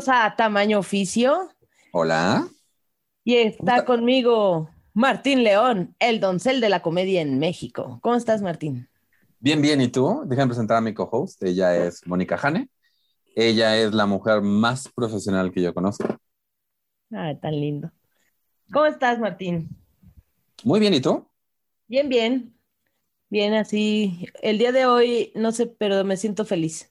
Bienvenidos a Tamaño Oficio. Hola. Y está conmigo Martín León, el doncel de la comedia en México. ¿Cómo estás, Martín? Bien, bien. ¿Y tú? Déjame presentar a mi co-host. Ella es Mónica Jane. Ella es la mujer más profesional que yo conozco. Ay, tan lindo. ¿Cómo estás, Martín? Muy bien. ¿Y tú? Bien, bien. Bien, así. El día de hoy, no sé, pero me siento feliz.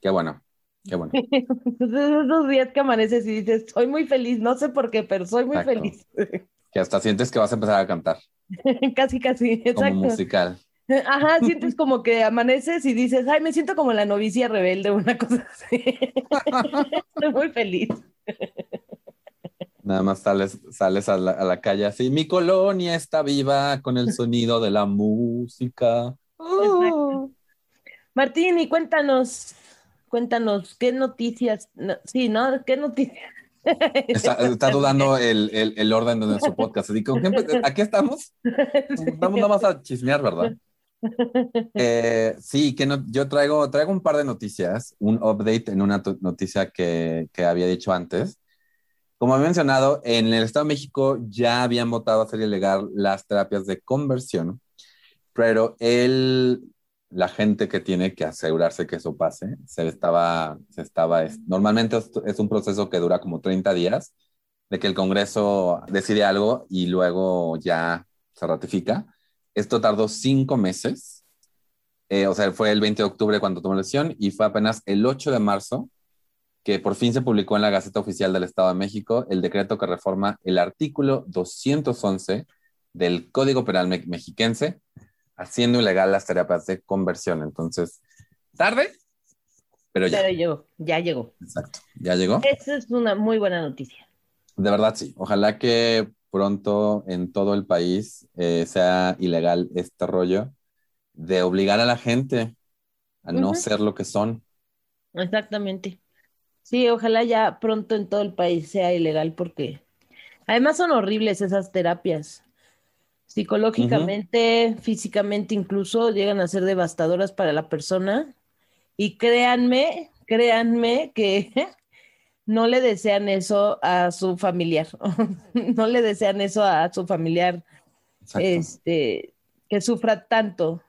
Qué bueno. Qué bueno. Esos días que amaneces y dices, soy muy feliz, no sé por qué, pero soy muy feliz. Que hasta sientes que vas a empezar a cantar. casi, casi, exacto. Como musical. Ajá, sientes como que amaneces y dices, ay, me siento como la novicia rebelde, una cosa así. Estoy muy feliz. Nada más sales, sales a, la, a la calle así, mi colonia está viva con el sonido de la música. Exacto. Martín, y cuéntanos, cuéntanos, ¿qué noticias? No, sí, ¿no? ¿Qué noticias? Está, está dudando el, el, el, orden de nuestro podcast. Así que, ¿Aquí estamos? Vamos nada más a chismear, ¿verdad? Eh, sí, que no, yo traigo, traigo un par de noticias, un update en una noticia que, que había dicho antes. Como he mencionado, en el Estado de México ya habían votado a hacer ilegal las terapias de conversión, pero el, la gente que tiene que asegurarse que eso pase, se estaba, se estaba, es, normalmente es, un proceso que dura como 30 días, de que el Congreso decide algo y luego ya se ratifica. Esto tardó cinco meses, eh, o sea, fue el 20 de octubre cuando tomó la decisión y fue apenas el 8 de marzo que por fin se publicó en la Gaceta Oficial del Estado de México el decreto que reforma el artículo 211 del Código Penal me mexiquense, haciendo ilegal las terapias de conversión. Entonces, tarde, pero ya. Pero llegó, ya llegó. Exacto, ya llegó. Esa es una muy buena noticia. De verdad, sí. Ojalá que pronto en todo el país eh, sea ilegal este rollo de obligar a la gente a uh -huh. no ser lo que son. Exactamente. Sí, ojalá ya pronto en todo el país sea ilegal porque además son horribles esas terapias. Psicológicamente, uh -huh. físicamente incluso llegan a ser devastadoras para la persona. Y créanme, créanme que no le desean eso a su familiar. no le desean eso a su familiar este, que sufra tanto.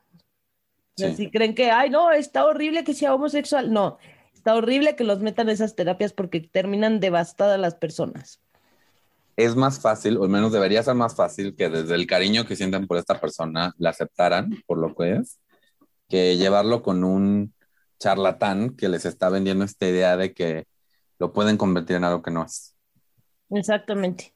Sí. Si creen que, ay, no, está horrible que sea homosexual. No, está horrible que los metan esas terapias porque terminan devastadas las personas es más fácil, o al menos debería ser más fácil, que desde el cariño que sienten por esta persona la aceptaran por lo que es, que llevarlo con un charlatán que les está vendiendo esta idea de que lo pueden convertir en algo que no es. Exactamente.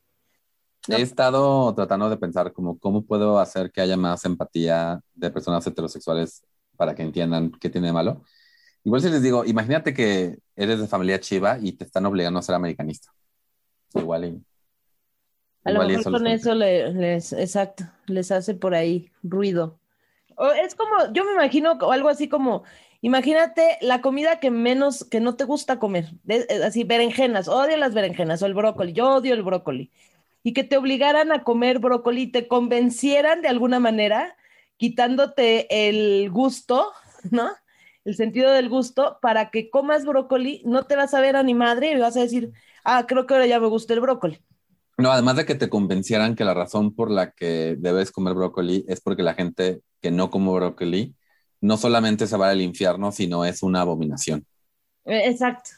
No. He estado tratando de pensar como cómo puedo hacer que haya más empatía de personas heterosexuales para que entiendan qué tiene de malo. Igual si les digo, imagínate que eres de familia chiva y te están obligando a ser americanista. Igual y a lo mejor con eso le, les, exacto, les hace por ahí ruido. O es como, yo me imagino algo así como, imagínate la comida que menos, que no te gusta comer, así berenjenas, odio las berenjenas o el brócoli, yo odio el brócoli, y que te obligaran a comer brócoli, te convencieran de alguna manera, quitándote el gusto, ¿no? El sentido del gusto, para que comas brócoli, no te vas a ver a ni madre y vas a decir, ah, creo que ahora ya me gusta el brócoli. No, además de que te convencieran que la razón por la que debes comer brócoli es porque la gente que no come brócoli no solamente se va al infierno, sino es una abominación. Exacto.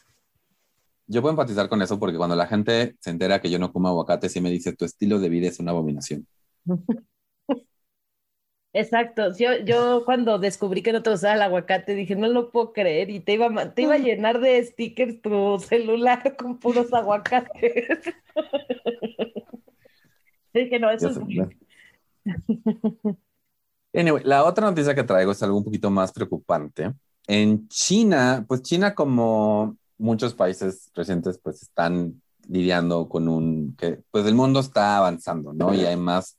Yo puedo empatizar con eso porque cuando la gente se entera que yo no como aguacate, sí me dice, tu estilo de vida es una abominación. Exacto. Yo, yo cuando descubrí que no te gustaba el aguacate, dije, no lo puedo creer. Y te iba, te iba a llenar de stickers tu celular con puros aguacates. dije, no, eso es muy... Anyway, la otra noticia que traigo es algo un poquito más preocupante. En China, pues China como muchos países recientes, pues están lidiando con un, que pues el mundo está avanzando, ¿no? Y hay más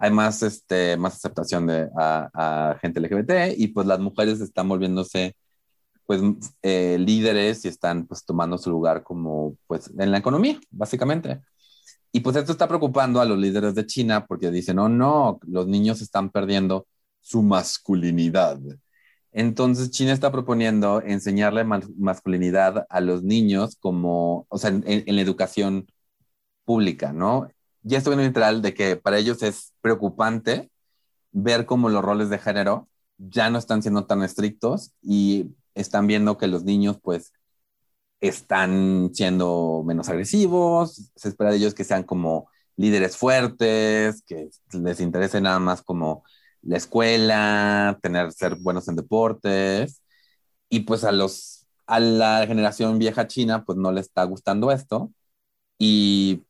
hay más, este, más aceptación de, a, a, gente LGBT y pues las mujeres están volviéndose pues eh, líderes y están pues tomando su lugar como pues en la economía, básicamente. Y pues esto está preocupando a los líderes de China porque dicen, oh no, los niños están perdiendo su masculinidad. Entonces, China está proponiendo enseñarle masculinidad a los niños como, o sea, en, la educación pública, ¿no? Ya estoy en literal de que para ellos es preocupante ver cómo los roles de género ya no están siendo tan estrictos y están viendo que los niños, pues, están siendo menos agresivos, se espera de ellos que sean como líderes fuertes, que les interese nada más como la escuela, tener, ser buenos en deportes, y pues a los, a la generación vieja china, pues no le está gustando esto, y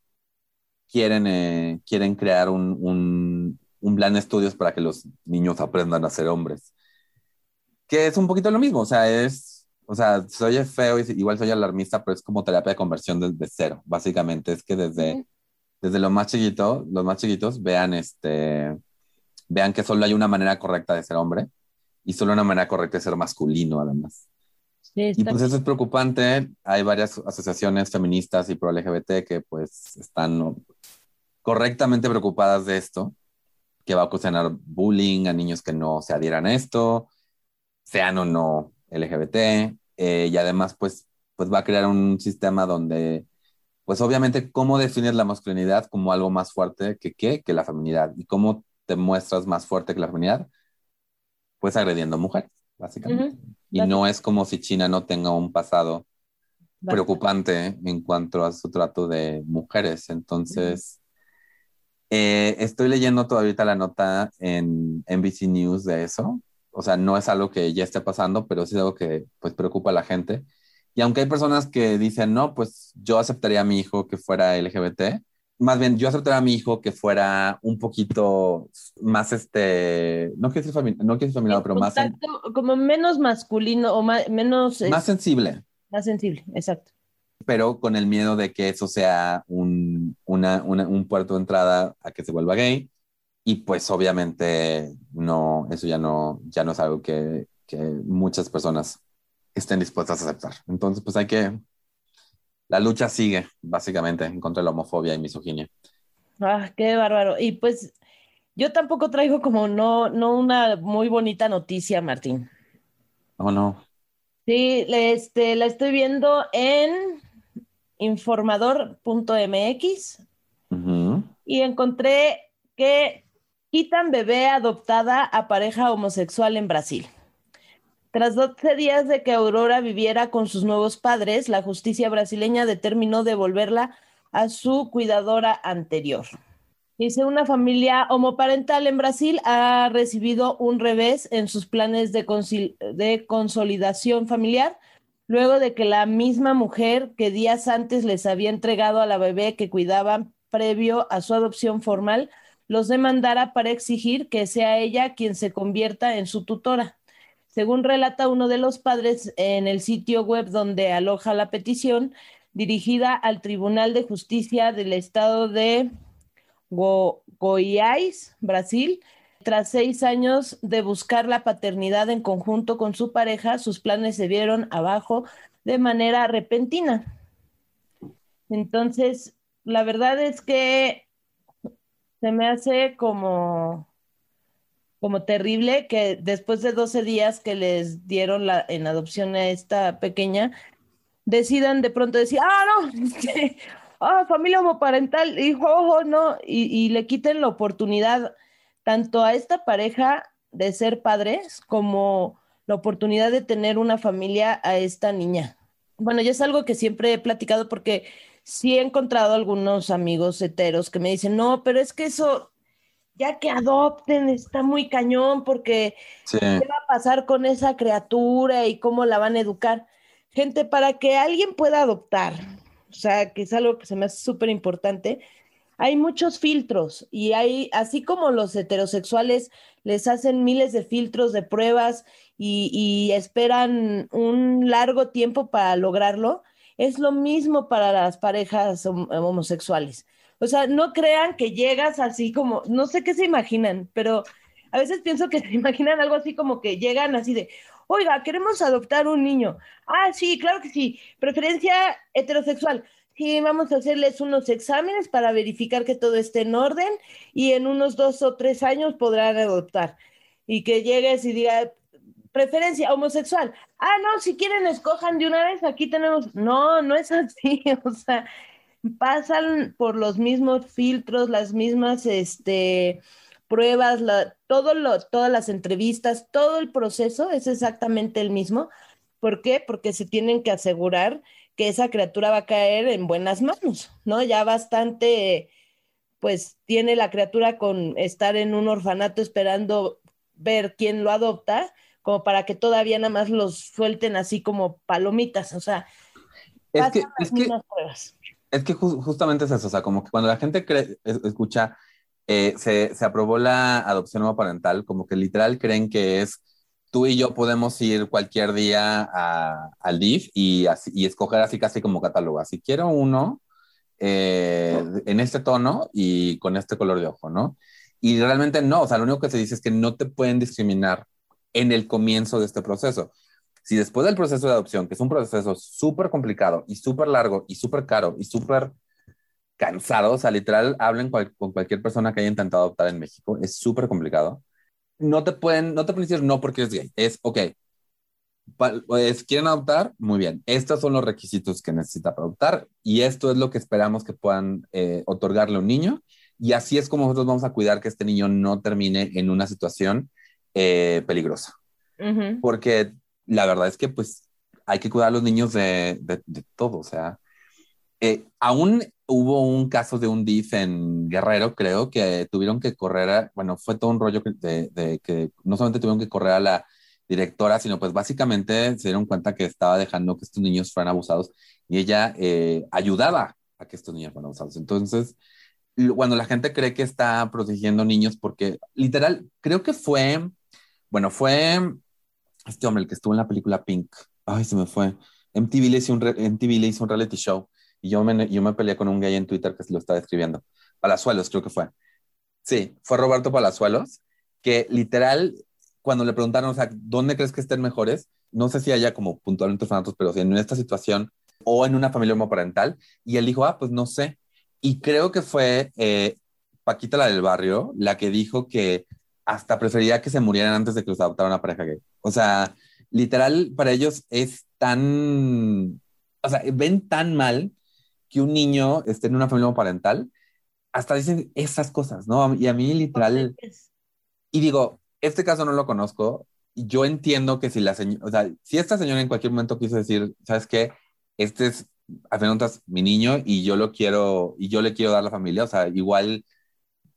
quieren, eh, quieren crear un, un, un plan de estudios para que los niños aprendan a ser hombres. Que es un poquito lo mismo, o sea, es, o sea, soy feo y igual soy alarmista, pero es como terapia de conversión desde cero, básicamente, es que desde, desde lo más chiquito, los más chiquitos vean este, vean que solo hay una manera correcta de ser hombre y solo una manera correcta de ser masculino, además. y pues eso es preocupante. Hay varias asociaciones feministas y pro LGBT que pues están correctamente preocupadas de esto, que va a ocasionar bullying a niños que no se adhieran a esto, sean o no LGBT, eh, y además pues, pues va a crear un sistema donde pues obviamente cómo defines la masculinidad como algo más fuerte que qué, que la feminidad, y cómo te muestras más fuerte que la feminidad, pues agrediendo mujeres, básicamente. Y no es como si China no tenga un pasado preocupante en cuanto a su trato de mujeres. Entonces, eh, estoy leyendo todavía la nota en NBC News de eso. O sea, no es algo que ya esté pasando, pero sí es algo que pues preocupa a la gente. Y aunque hay personas que dicen, no, pues yo aceptaría a mi hijo que fuera LGBT, más bien, yo aceptaría a mi hijo que fuera un poquito más, este, no quiero decir, no quiero decir pero más... Como menos masculino o más, menos... Más sensible. Más sensible, exacto. Pero con el miedo de que eso sea un, una, un puerto de entrada a que se vuelva gay. Y pues obviamente no, eso ya no, ya no es algo que, que muchas personas estén dispuestas a aceptar. Entonces, pues hay que la lucha sigue, básicamente, en contra de la homofobia y misoginia. Ah, qué bárbaro. Y pues yo tampoco traigo como no, no una muy bonita noticia, Martín. Oh, no. Sí, este, la estoy viendo en informador.mx y encontré que quitan bebé adoptada a pareja homosexual en Brasil. Tras 12 días de que Aurora viviera con sus nuevos padres, la justicia brasileña determinó devolverla a su cuidadora anterior. Dice, una familia homoparental en Brasil ha recibido un revés en sus planes de, de consolidación familiar, luego de que la misma mujer que días antes les había entregado a la bebé que cuidaban previo a su adopción formal, los demandara para exigir que sea ella quien se convierta en su tutora. Según relata uno de los padres en el sitio web donde aloja la petición, dirigida al Tribunal de Justicia del Estado de Goiás, Brasil, tras seis años de buscar la paternidad en conjunto con su pareja, sus planes se vieron abajo de manera repentina. Entonces, la verdad es que se me hace como como terrible que después de 12 días que les dieron la, en adopción a esta pequeña, decidan de pronto decir, ah, no, ah, familia homoparental, hijo, ojo, no, y, y le quiten la oportunidad tanto a esta pareja de ser padres como la oportunidad de tener una familia a esta niña. Bueno, ya es algo que siempre he platicado porque sí he encontrado algunos amigos heteros que me dicen, no, pero es que eso ya que adopten, está muy cañón porque ¿qué va a pasar con esa criatura y cómo la van a educar? Gente, para que alguien pueda adoptar, o sea, que es algo que se me hace súper importante, hay muchos filtros y hay, así como los heterosexuales les hacen miles de filtros de pruebas y, esperan un largo tiempo para lograrlo, es lo mismo para las parejas homosexuales. O sea, no crean que llegas así como, no sé qué se imaginan, pero a veces pienso que se imaginan algo así como que llegan así de, oiga, queremos adoptar un niño. Ah, sí, claro que sí. Preferencia heterosexual. Sí, vamos a hacerles unos exámenes para verificar que todo esté en orden y en unos dos o tres años podrán adoptar. Y que llegues y diga, preferencia homosexual. Ah, no, si quieren escojan de una vez, aquí tenemos. No, no es así, o sea, pasan por los mismos filtros, las mismas este, pruebas, la, todo lo, todas las entrevistas, todo el proceso es exactamente el mismo. ¿Por qué? Porque se tienen que asegurar que esa criatura va a caer en buenas manos, ¿no? Ya bastante, pues tiene la criatura con estar en un orfanato esperando ver quién lo adopta, como para que todavía nada más los suelten así como palomitas, o sea, es que, es que, es que justamente es eso, o sea, como que cuando la gente cree, escucha, eh, se, se, aprobó la adopción parental, como que literal creen que es tú y yo podemos ir cualquier día al DIF y, y escoger así casi como catálogo. Así quiero uno eh, en este tono y con este color de ojo, ¿no? Y realmente no, o sea, lo único que se dice es que no te pueden discriminar en el comienzo de este proceso. Si después del proceso de adopción, que es un proceso súper complicado y súper largo y súper caro y súper cansado, o sea, literal, hablen con cualquier persona que haya intentado adoptar en México, es súper complicado no te pueden, no te pueden decir no porque eres gay. Es, ok, pues, ¿quieren adoptar? Muy bien. Estos son los requisitos que necesita para adoptar y esto es lo que esperamos que puedan eh, otorgarle a un niño. Y así es como nosotros vamos a cuidar que este niño no termine en una situación eh, peligrosa. Porque la verdad es que pues hay que cuidar a los niños de, de, de todo. O sea, eh, aún hubo un caso de un DIF en Guerrero, creo, que tuvieron que correr, bueno, fue todo un rollo de, que no solamente tuvieron que correr a la directora, sino pues básicamente se dieron cuenta que estaba dejando que estos niños fueran abusados y ella eh, ayudaba a que estos niños fueran abusados. Entonces, cuando la gente cree que está protegiendo niños, porque literal, creo que fue, bueno, fue este hombre el que estuvo en la película Pink, ay, se me fue, MTV le hizo un, MTV le hizo un reality show y yo me, yo me peleé con un gay en Twitter que lo estaba escribiendo. Palazuelos, creo que fue. Sí, fue Roberto Palazuelos, que literal, cuando le preguntaron, o sea, ¿dónde crees que estén mejores? No sé si haya como puntualmente fanatos, pero si en esta situación o en una familia homoparental. Y él dijo, ah, pues no sé. Y creo que fue eh, Paquita, la del barrio, la que dijo que hasta prefería que se murieran antes de que los adoptara una pareja gay. O sea, literal, para ellos es tan, o sea, ven tan mal que un niño esté en una familia parental, hasta dicen esas cosas, ¿no? Y a mí literal, y digo, este caso no lo conozco, yo entiendo que si la señora, o sea, si esta señora en cualquier momento quiso decir, ¿sabes qué? Este es, a mi niño y yo lo quiero, y yo le quiero dar la familia, o sea, igual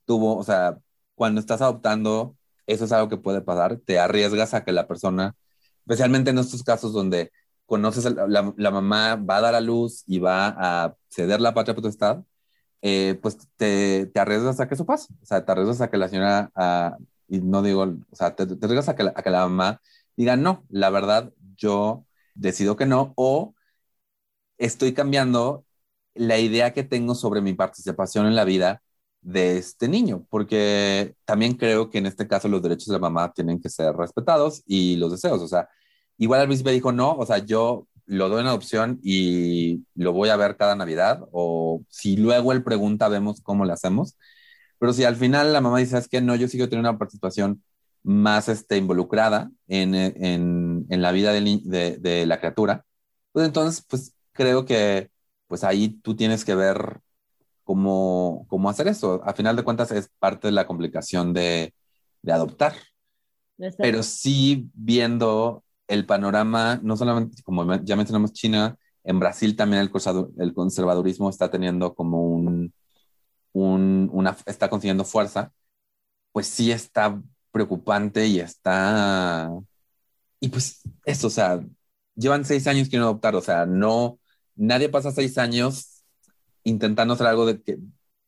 tuvo, o sea, cuando estás adoptando, eso es algo que puede pasar, te arriesgas a que la persona, especialmente en estos casos donde conoces, la, la, mamá va a dar a luz y va a ceder la patria potestad, eh, pues te, te, arriesgas a que eso pase. O sea, te arriesgas a que la señora, uh, y no digo, o sea, te, te arriesgas a que, la, a que la mamá diga, no, la verdad, yo decido que no, o estoy cambiando la idea que tengo sobre mi participación en la vida de este niño, porque también creo que en este caso los derechos de la mamá tienen que ser respetados y los deseos, o sea, Igual al principio dijo, no, o sea, yo lo doy en adopción y lo voy a ver cada Navidad, o si luego él pregunta, vemos cómo le hacemos. Pero si al final la mamá dice, es que no, yo sigo teniendo una participación más este, involucrada en, en, en la vida de, de, la criatura, pues entonces, pues creo que pues ahí tú tienes que ver cómo, cómo hacer eso. A final de cuentas es parte de la complicación de, de adoptar. Pero sí viendo el panorama, no solamente, como ya mencionamos China, en Brasil también el, el conservadurismo está teniendo como un, un, una, está consiguiendo fuerza, pues sí está preocupante y está, y pues eso, o sea, llevan seis años quieren adoptar, o sea, no, nadie pasa seis años intentando hacer algo de que,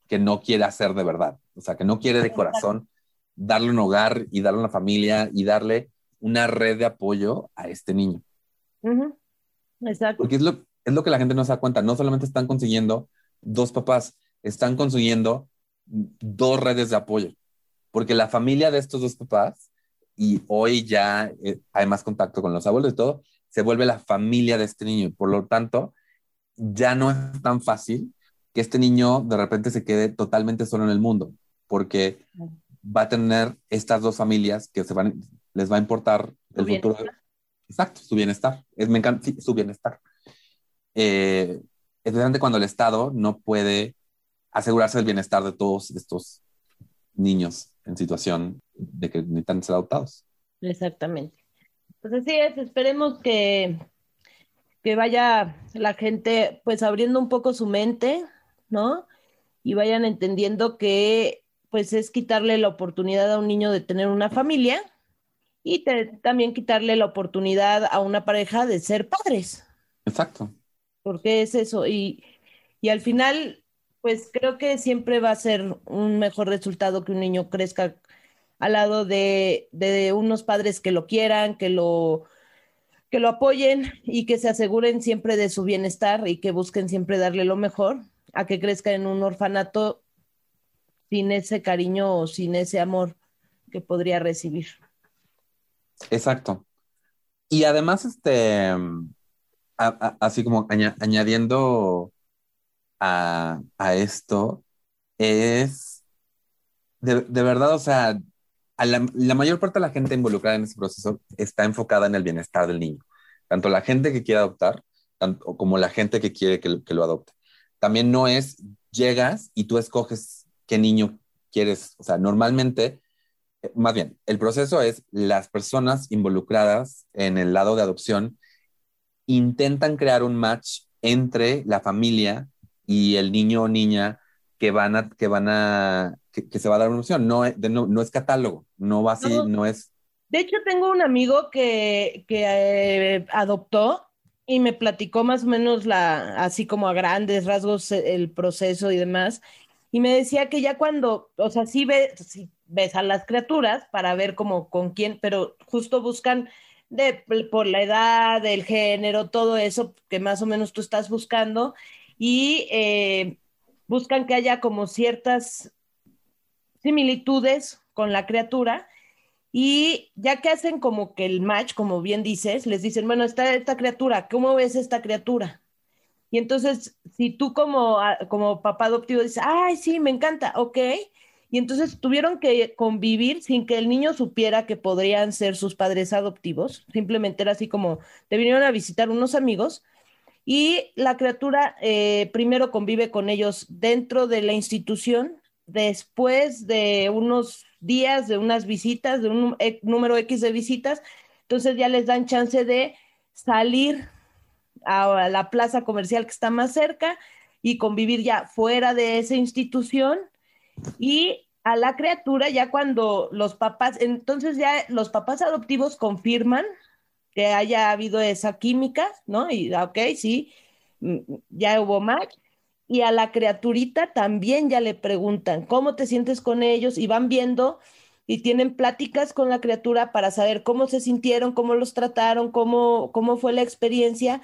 que no quiere hacer de verdad, o sea, que no quiere de corazón darle un hogar y darle una familia y darle una red de apoyo a este niño. Exacto. Porque es lo, es lo que la gente no se da cuenta. No solamente están consiguiendo dos papás, están consiguiendo dos redes de apoyo. Porque la familia de estos dos papás, y hoy ya eh, hay más contacto con los abuelos y todo, se vuelve la familia de este niño. Por lo tanto, ya no es tan fácil que este niño de repente se quede totalmente solo en el mundo, porque va a tener estas dos familias que se van, les va a importar el futuro. Exacto, su bienestar. Es, me encanta, sí, su bienestar. Eh, especialmente cuando el Estado no puede asegurarse del bienestar de todos estos niños en situación de que necesitan ser adoptados. Exactamente. Pues así es, esperemos que, que vaya la gente pues abriendo un poco su mente, ¿no? Y vayan entendiendo que pues es quitarle la oportunidad a un niño de tener una familia y también quitarle la oportunidad a una pareja de ser padres. Exacto. Porque es eso. Y, y al final, pues creo que siempre va a ser un mejor resultado que un niño crezca al lado de, de unos padres que lo quieran, que lo, que lo apoyen y que se aseguren siempre de su bienestar y que busquen siempre darle lo mejor, a que crezca en un orfanato sin ese cariño o sin ese amor que podría recibir. Exacto. Y además, este, así como añadiendo a, esto, es de, verdad, o sea, la, mayor parte de la gente involucrada en este proceso está enfocada en el bienestar del niño, tanto la gente que quiere adoptar tanto, como la gente que quiere que, que lo adopte. También no es llegas y tú escoges qué niño quieres, o sea, normalmente más bien, el proceso es las personas involucradas en el lado de adopción intentan crear un match entre la familia y el niño o niña que van a, que van a, que, se va a dar una opción. No, no, es catálogo, no va así, no, es. De hecho, tengo un amigo que, que eh, adoptó y me platicó más o menos la, así como a grandes rasgos el proceso y demás. Y me decía que ya cuando, o sea, sí, ve, sí ves a las criaturas para ver como con quién, pero justo buscan de, por la edad, el género, todo eso que más o menos tú estás buscando y eh, buscan que haya como ciertas similitudes con la criatura y ya que hacen como que el match, como bien dices, les dicen, bueno, está esta criatura, ¿cómo ves esta criatura? Y entonces, si tú como, como papá adoptivo dices, ay, sí, me encanta, ok, y entonces tuvieron que convivir sin que el niño supiera que podrían ser sus padres adoptivos. Simplemente era así como, te vinieron a visitar unos amigos y la criatura eh, primero convive con ellos dentro de la institución, después de unos días, de unas visitas, de un e, número X de visitas, entonces ya les dan chance de salir a la plaza comercial que está más cerca y convivir ya fuera de esa institución y a la criatura ya cuando los papás, entonces ya los papás adoptivos confirman que haya habido esa química, ¿no? Y ok, sí, mm, ya hubo match. Y a la criaturita también ya le preguntan, ¿cómo te sientes con ellos? Y van viendo y tienen pláticas con la criatura para saber cómo se sintieron, cómo los trataron, cómo, cómo fue la experiencia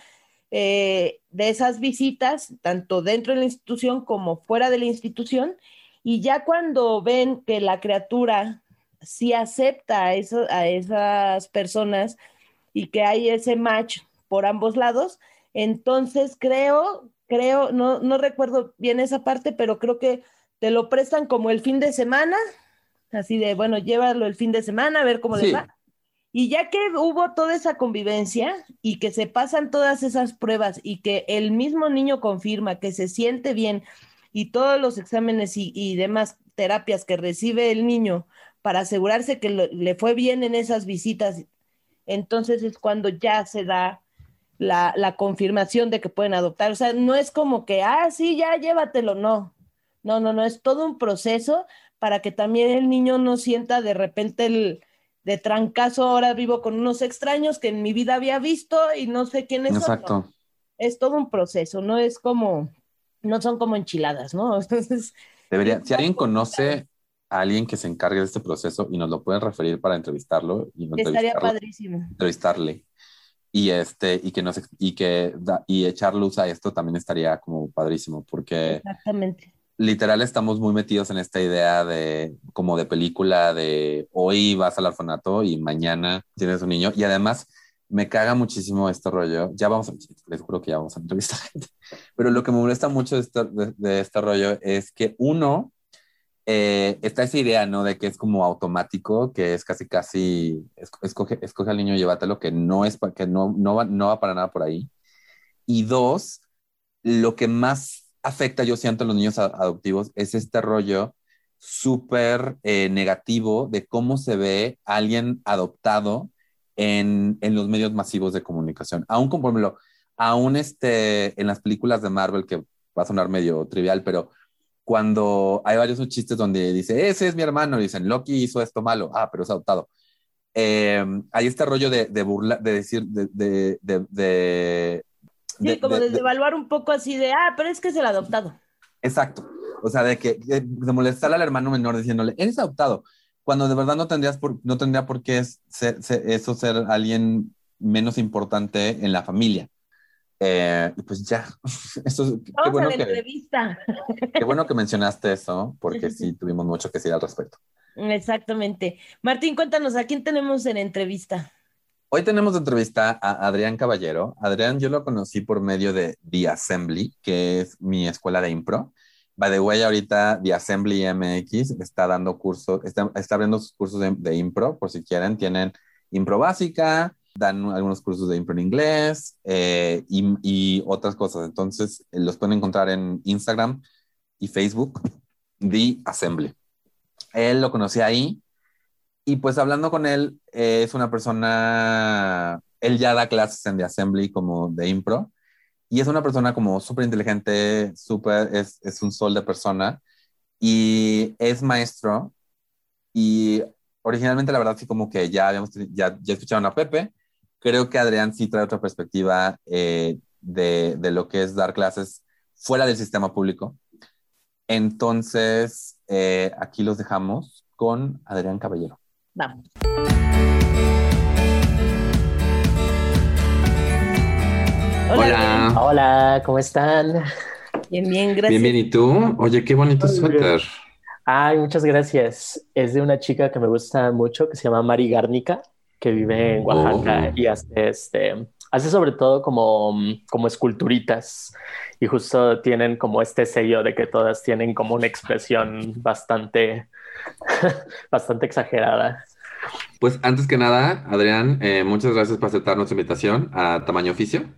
eh, de esas visitas, tanto dentro de la institución como fuera de la institución. Y ya cuando ven que la criatura sí acepta a, a esas personas y que hay ese match por ambos lados, entonces creo, creo, no, no recuerdo bien esa parte, pero creo que te lo prestan como el fin de semana, así de, bueno, llévalo el fin de semana a ver cómo les va. Y ya que hubo toda esa convivencia y que se pasan todas esas pruebas y que el mismo niño confirma que se siente bien y todos los exámenes y, demás terapias que recibe el niño para asegurarse que le fue bien en esas visitas, entonces es cuando ya se da la, la, confirmación de que pueden adoptar. O sea, no es como que, ah, sí, ya llévatelo, no. No, no, no, es todo un proceso para que también el niño no sienta de repente el de trancazo, ahora vivo con unos extraños que en mi vida había visto y no sé quiénes Exacto. son. Es todo un proceso, no es como, no son como enchiladas, ¿no? Entonces. Debería, si alguien conoce a alguien que se encargue de este proceso y nos lo pueden referir para entrevistarlo y estaría padrísimo. Entrevistarle y este y que nos y que y echar luz a esto también estaría como padrísimo porque exactamente literal estamos muy metidos en esta idea de como de película de hoy vas al orfanato y mañana tienes un niño y además me caga muchísimo este rollo. Ya vamos a, les juro que ya vamos a entrevistar gente. Pero lo que me molesta mucho de este, rollo es que uno, eh, está esa idea, ¿no? De que es como automático, que es casi, casi, escoge, escoge al niño y llévatelo, que no es, que no, no, va, no va para nada por ahí. Y dos, lo que más afecta, yo siento, a los niños adoptivos es este rollo súper eh, negativo de cómo se ve alguien adoptado en, en, los medios masivos de comunicación. Aún, como por ejemplo, aún este, en las películas de Marvel, que va a sonar medio trivial, pero cuando hay varios chistes donde dice, ese es mi hermano, y dicen, Loki hizo esto malo, ah, pero es adoptado. Eh, hay este rollo de, de burla, de decir, de... de, de sí, como de, evaluar un poco así de, ah, pero es que es el adoptado. Exacto. O sea, de que de, molestar al hermano menor diciéndole, eres adoptado, cuando de verdad no, tendrías por, no tendría por qué ser, eso ser alguien menos importante en la familia. Eh, pues ya, eso, qué bueno que, entrevista. Qué bueno que mencionaste eso, porque sí tuvimos mucho que decir al respecto. Exactamente. Martín, cuéntanos, ¿a quién tenemos en entrevista? Hoy tenemos entrevista a Adrián Caballero. Adrián yo lo conocí por medio de The Assembly, que es mi escuela de impro. By the way, ahorita The Assembly MX está dando cursos, está, está abriendo sus cursos de, de impro, por si quieren. Tienen impro básica, dan algunos cursos de impro en inglés eh, y, otras cosas. Entonces, eh, los pueden encontrar en Instagram y Facebook, The Assembly. Él lo conocí ahí y pues hablando con él, eh, es una persona, él ya da clases en The Assembly como de impro y es una persona como súper inteligente, súper, es, es un sol de persona y es maestro y originalmente la verdad sí como que ya habíamos ya, ya escucharon a Pepe creo que Adrián sí trae otra perspectiva eh, de, de, lo que es dar clases fuera del sistema público. Entonces, eh, aquí los dejamos con Adrián Caballero. Vamos. Hola. Hola, ¿cómo están? Bien, bien, gracias. Bien, bien, ¿y tú? Oye, qué bonito suéter. Ay, muchas gracias. Es de una chica que me gusta mucho que se llama Mari Garnica que vive en Oaxaca oh. y hace, este, hace sobre todo como, como esculturitas y justo tienen como este sello de que todas tienen como una expresión bastante, bastante exagerada. Pues antes que nada, Adrián, eh, muchas gracias por aceptar nuestra invitación a Tamaño Oficio.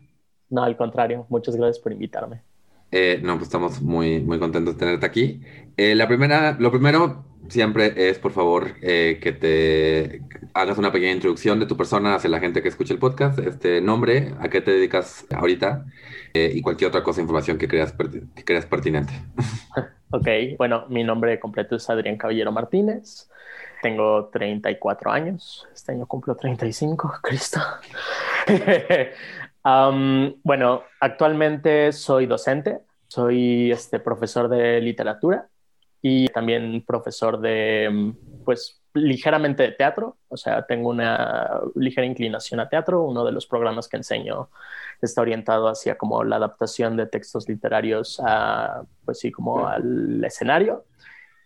No, al contrario, muchas gracias por invitarme. Eh, no, pues estamos muy, muy contentos de tenerte aquí. Eh, la primera, lo primero, siempre es, por favor, eh, que te hagas una pequeña introducción de tu persona hacia la gente que escucha el podcast, este nombre, a qué te dedicas ahorita y cualquier otra cosa, información que creas, que creas pertinente. Ok, bueno, mi nombre completo es Adrián Caballero Martínez. Tengo 34 años. Este año cumplo 35, Cristo. Bueno, actualmente soy docente. Soy este, profesor de literatura y también profesor de, pues, ligeramente de teatro, o sea, tengo una ligera inclinación a teatro, uno de los programas que enseño está orientado hacia como la adaptación de textos literarios a, pues sí, como al escenario.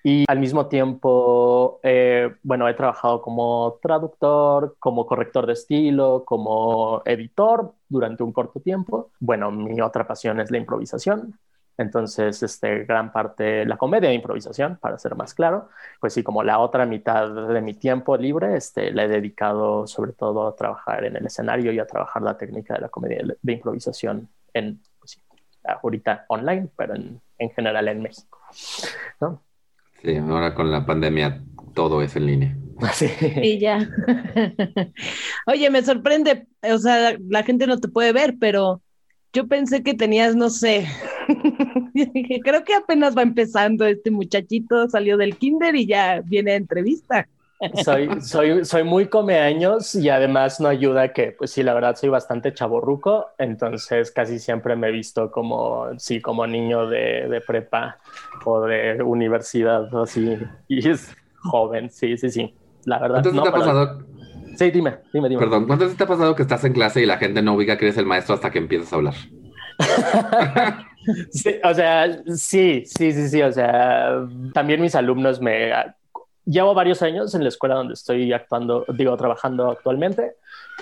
Y al mismo tiempo, eh, bueno, he trabajado como traductor, como corrector de estilo, como editor durante un corto tiempo. Bueno, mi otra pasión es la improvisación. Entonces, este, gran parte, la comedia de improvisación, para ser más claro, pues sí, como la otra mitad de mi tiempo libre, este, la he dedicado sobre todo a trabajar en el escenario y a trabajar la técnica de la comedia de improvisación en, pues sí, ahorita online, pero en, en general en México, ¿no? Sí, ahora con la pandemia todo es en línea. Sí. Y ya. Oye, me sorprende, o sea, la gente no te puede ver, pero yo pensé que tenías, no sé, creo que apenas va empezando este muchachito, salió del kinder y ya viene a entrevista. Soy, soy, soy muy comeaños y además no ayuda que, pues sí, la verdad soy bastante chaborruco, entonces casi siempre me he visto como, sí, como niño de, de prepa o de universidad, así, y es joven, sí, sí, sí, la verdad. ¿Cuánto te ha pasado? Sí, dime, dime, dime. Perdón, ¿cuánto te ha pasado que estás en clase y la gente no ubica que eres el maestro hasta que empiezas a hablar? sí, o sea, sí, sí, sí, sí, o sea, también mis alumnos me... Llevo varios años en la escuela donde estoy actuando, digo, trabajando actualmente,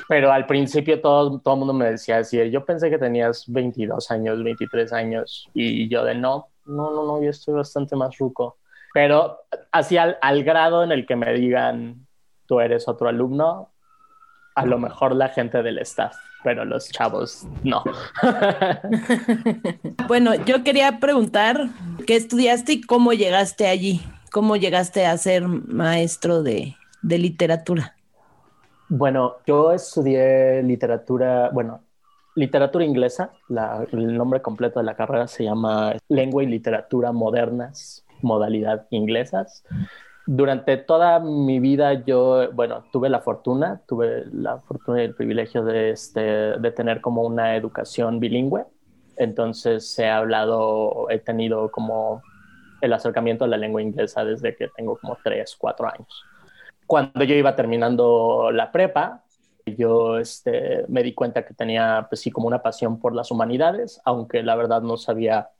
pero al principio todo, todo el mundo me decía así, yo pensé que tenías 22 años, 23 años, y yo de no, no, no, no, yo estoy bastante más ruco. pero así al, al grado en el que me digan, tú eres otro alumno, a lo mejor la gente del staff, pero los chavos no. bueno, yo quería preguntar, ¿qué estudiaste y cómo llegaste allí? ¿Cómo llegaste a ser maestro de, de literatura? Bueno, yo estudié literatura, bueno, literatura inglesa, el nombre completo de la carrera se llama Lengua y Literatura Modernas, modalidad inglesas durante toda mi vida yo, bueno, tuve la fortuna, tuve la fortuna y el privilegio de, este, de tener como una educación bilingüe. Entonces he hablado, he tenido como el acercamiento a la lengua inglesa desde que tengo como tres, cuatro años. Cuando yo iba terminando la prepa, yo este, me di cuenta que tenía, pues sí, como una pasión por las humanidades, aunque la verdad no sabía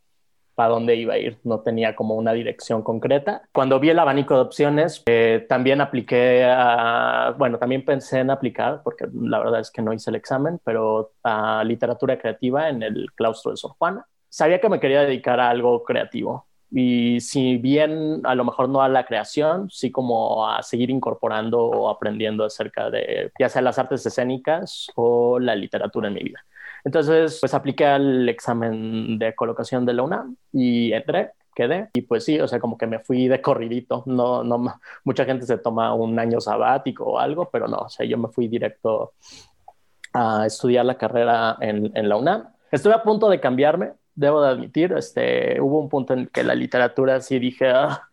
para dónde iba a ir, no tenía como una dirección concreta. Cuando vi el abanico de opciones, eh, también apliqué a, bueno, también pensé en aplicar, porque la verdad es que no hice el examen, pero a literatura creativa en el claustro de Sor Juana. Sabía que me quería dedicar a algo creativo. Y si bien a lo mejor no a la creación, sí como a seguir incorporando o aprendiendo acerca de ya sea las artes escénicas o la literatura en mi vida. Entonces, pues apliqué al examen de colocación de la UNAM y entré, quedé. Y pues sí, o sea, como que me fui de corridito. No, no, mucha gente se toma un año sabático o algo, pero no, o sea, yo me fui directo a estudiar la carrera en, en la UNAM. Estuve a punto de cambiarme, debo de admitir, este, hubo un punto en que la literatura sí dije, ah,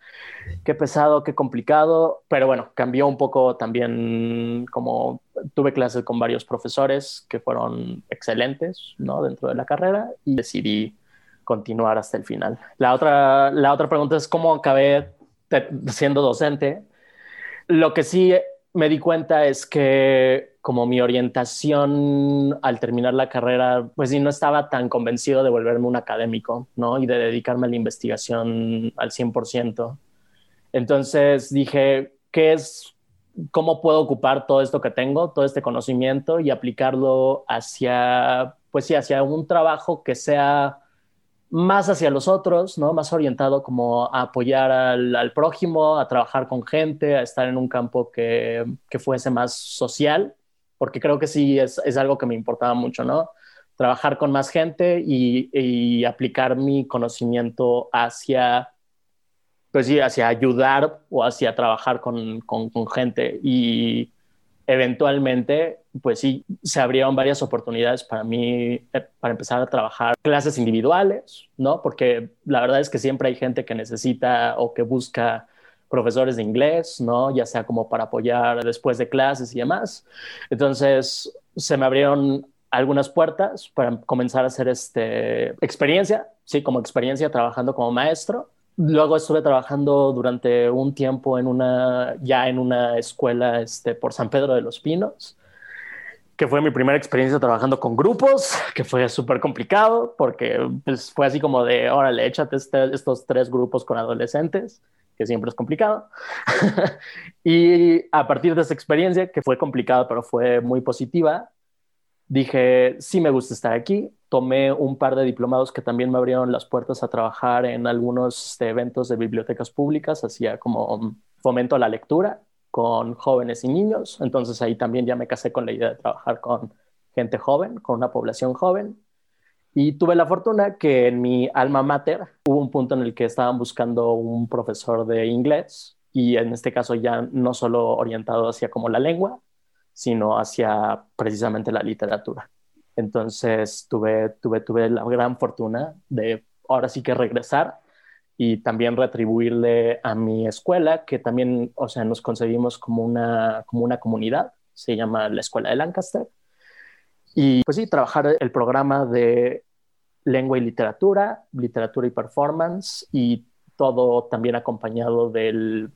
qué pesado, qué complicado, pero bueno, cambió un poco también como tuve clases con varios profesores que fueron excelentes, ¿no? Dentro de la carrera y decidí continuar hasta el final. La otra, la otra pregunta es cómo acabé siendo docente. Lo que sí me di cuenta es que como mi orientación al terminar la carrera, pues sí, no estaba tan convencido de volverme un académico, ¿no? Y de dedicarme a la investigación al 100%. Entonces dije, ¿qué es, cómo puedo ocupar todo esto que tengo, todo este conocimiento y aplicarlo hacia, pues sí, hacia un trabajo que sea más hacia los otros, ¿no? Más orientado como a apoyar al, prójimo, a trabajar con gente, a estar en un campo que, fuese más social, porque creo que sí es, algo que me importaba mucho, ¿no? Trabajar con más gente y aplicar mi conocimiento hacia pues sí, hacia ayudar o hacia trabajar con, con, gente y eventualmente, pues sí, se abrieron varias oportunidades para mí, eh, para empezar a trabajar clases individuales, ¿no? Porque la verdad es que siempre hay gente que necesita o que busca profesores de inglés, ¿no? Ya sea como para apoyar después de clases y demás. Entonces, se me abrieron algunas puertas para comenzar a hacer este experiencia, sí, como experiencia trabajando como maestro Luego estuve trabajando durante un tiempo en una, ya en una escuela este, por San Pedro de los Pinos, que fue mi primera experiencia trabajando con grupos, que fue súper complicado porque pues, fue así como de, órale, échate este, estos tres grupos con adolescentes, que siempre es complicado. y a partir de esa experiencia, que fue complicada, pero fue muy positiva, dije, sí me gusta estar aquí, tomé un par de diplomados que también me abrieron las puertas a trabajar en algunos este, eventos de bibliotecas públicas, hacía como fomento a la lectura con jóvenes y niños, entonces ahí también ya me casé con la idea de trabajar con gente joven, con una población joven. Y tuve la fortuna que en mi alma mater hubo un punto en el que estaban buscando un profesor de inglés y en este caso ya no solo orientado hacia como la lengua, sino hacia precisamente la literatura. Entonces tuve, tuve, tuve la gran fortuna de ahora sí que regresar y también retribuirle a mi escuela, que también, o sea, nos concebimos como una, como una comunidad, se llama la Escuela de Lancaster. Y pues sí, trabajar el programa de lengua y literatura, literatura y performance, y todo también acompañado del,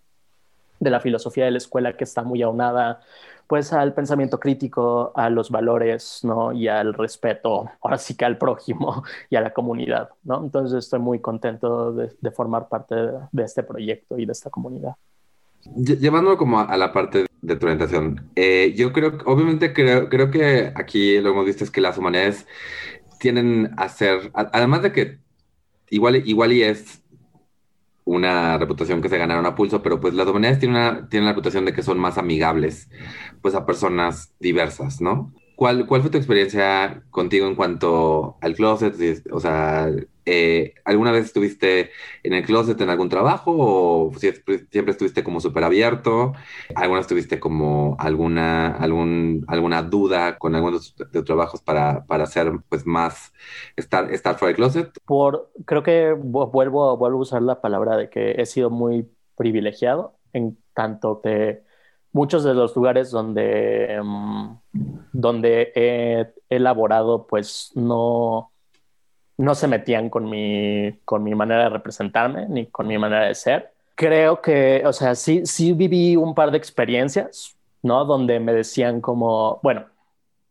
de la filosofía de la escuela que está muy aunada pues al pensamiento crítico, a los valores, ¿no? Y al respeto, ahora sí que al prójimo y a la comunidad, ¿no? Entonces estoy muy contento de, formar parte de, este proyecto y de esta comunidad. Llevándolo como a, la parte de tu orientación, eh, yo creo, obviamente creo, creo que aquí lo hemos visto es que las humanidades tienen a ser, además de que igual, igual y es una reputación que se ganaron a pulso, pero pues las humanidades tienen, tienen la reputación de que son más amigables pues a personas diversas, ¿no? ¿Cuál, ¿Cuál fue tu experiencia contigo en cuanto al closet? O sea, eh, ¿alguna vez estuviste en el closet en algún trabajo o siempre estuviste como súper abierto? ¿Alguna vez tuviste como alguna, alguna duda con algunos de tus trabajos para, para hacer pues más, estar, estar fuera del closet? Por, creo que vuelvo, vuelvo a usar la palabra de que he sido muy privilegiado en tanto que muchos de los lugares donde, mm, donde he elaborado, pues no, no se metían con mi, con mi manera de representarme ni con mi manera de ser. Creo que, o sea, sí, sí viví un par de experiencias, ¿no? Donde me decían como, bueno,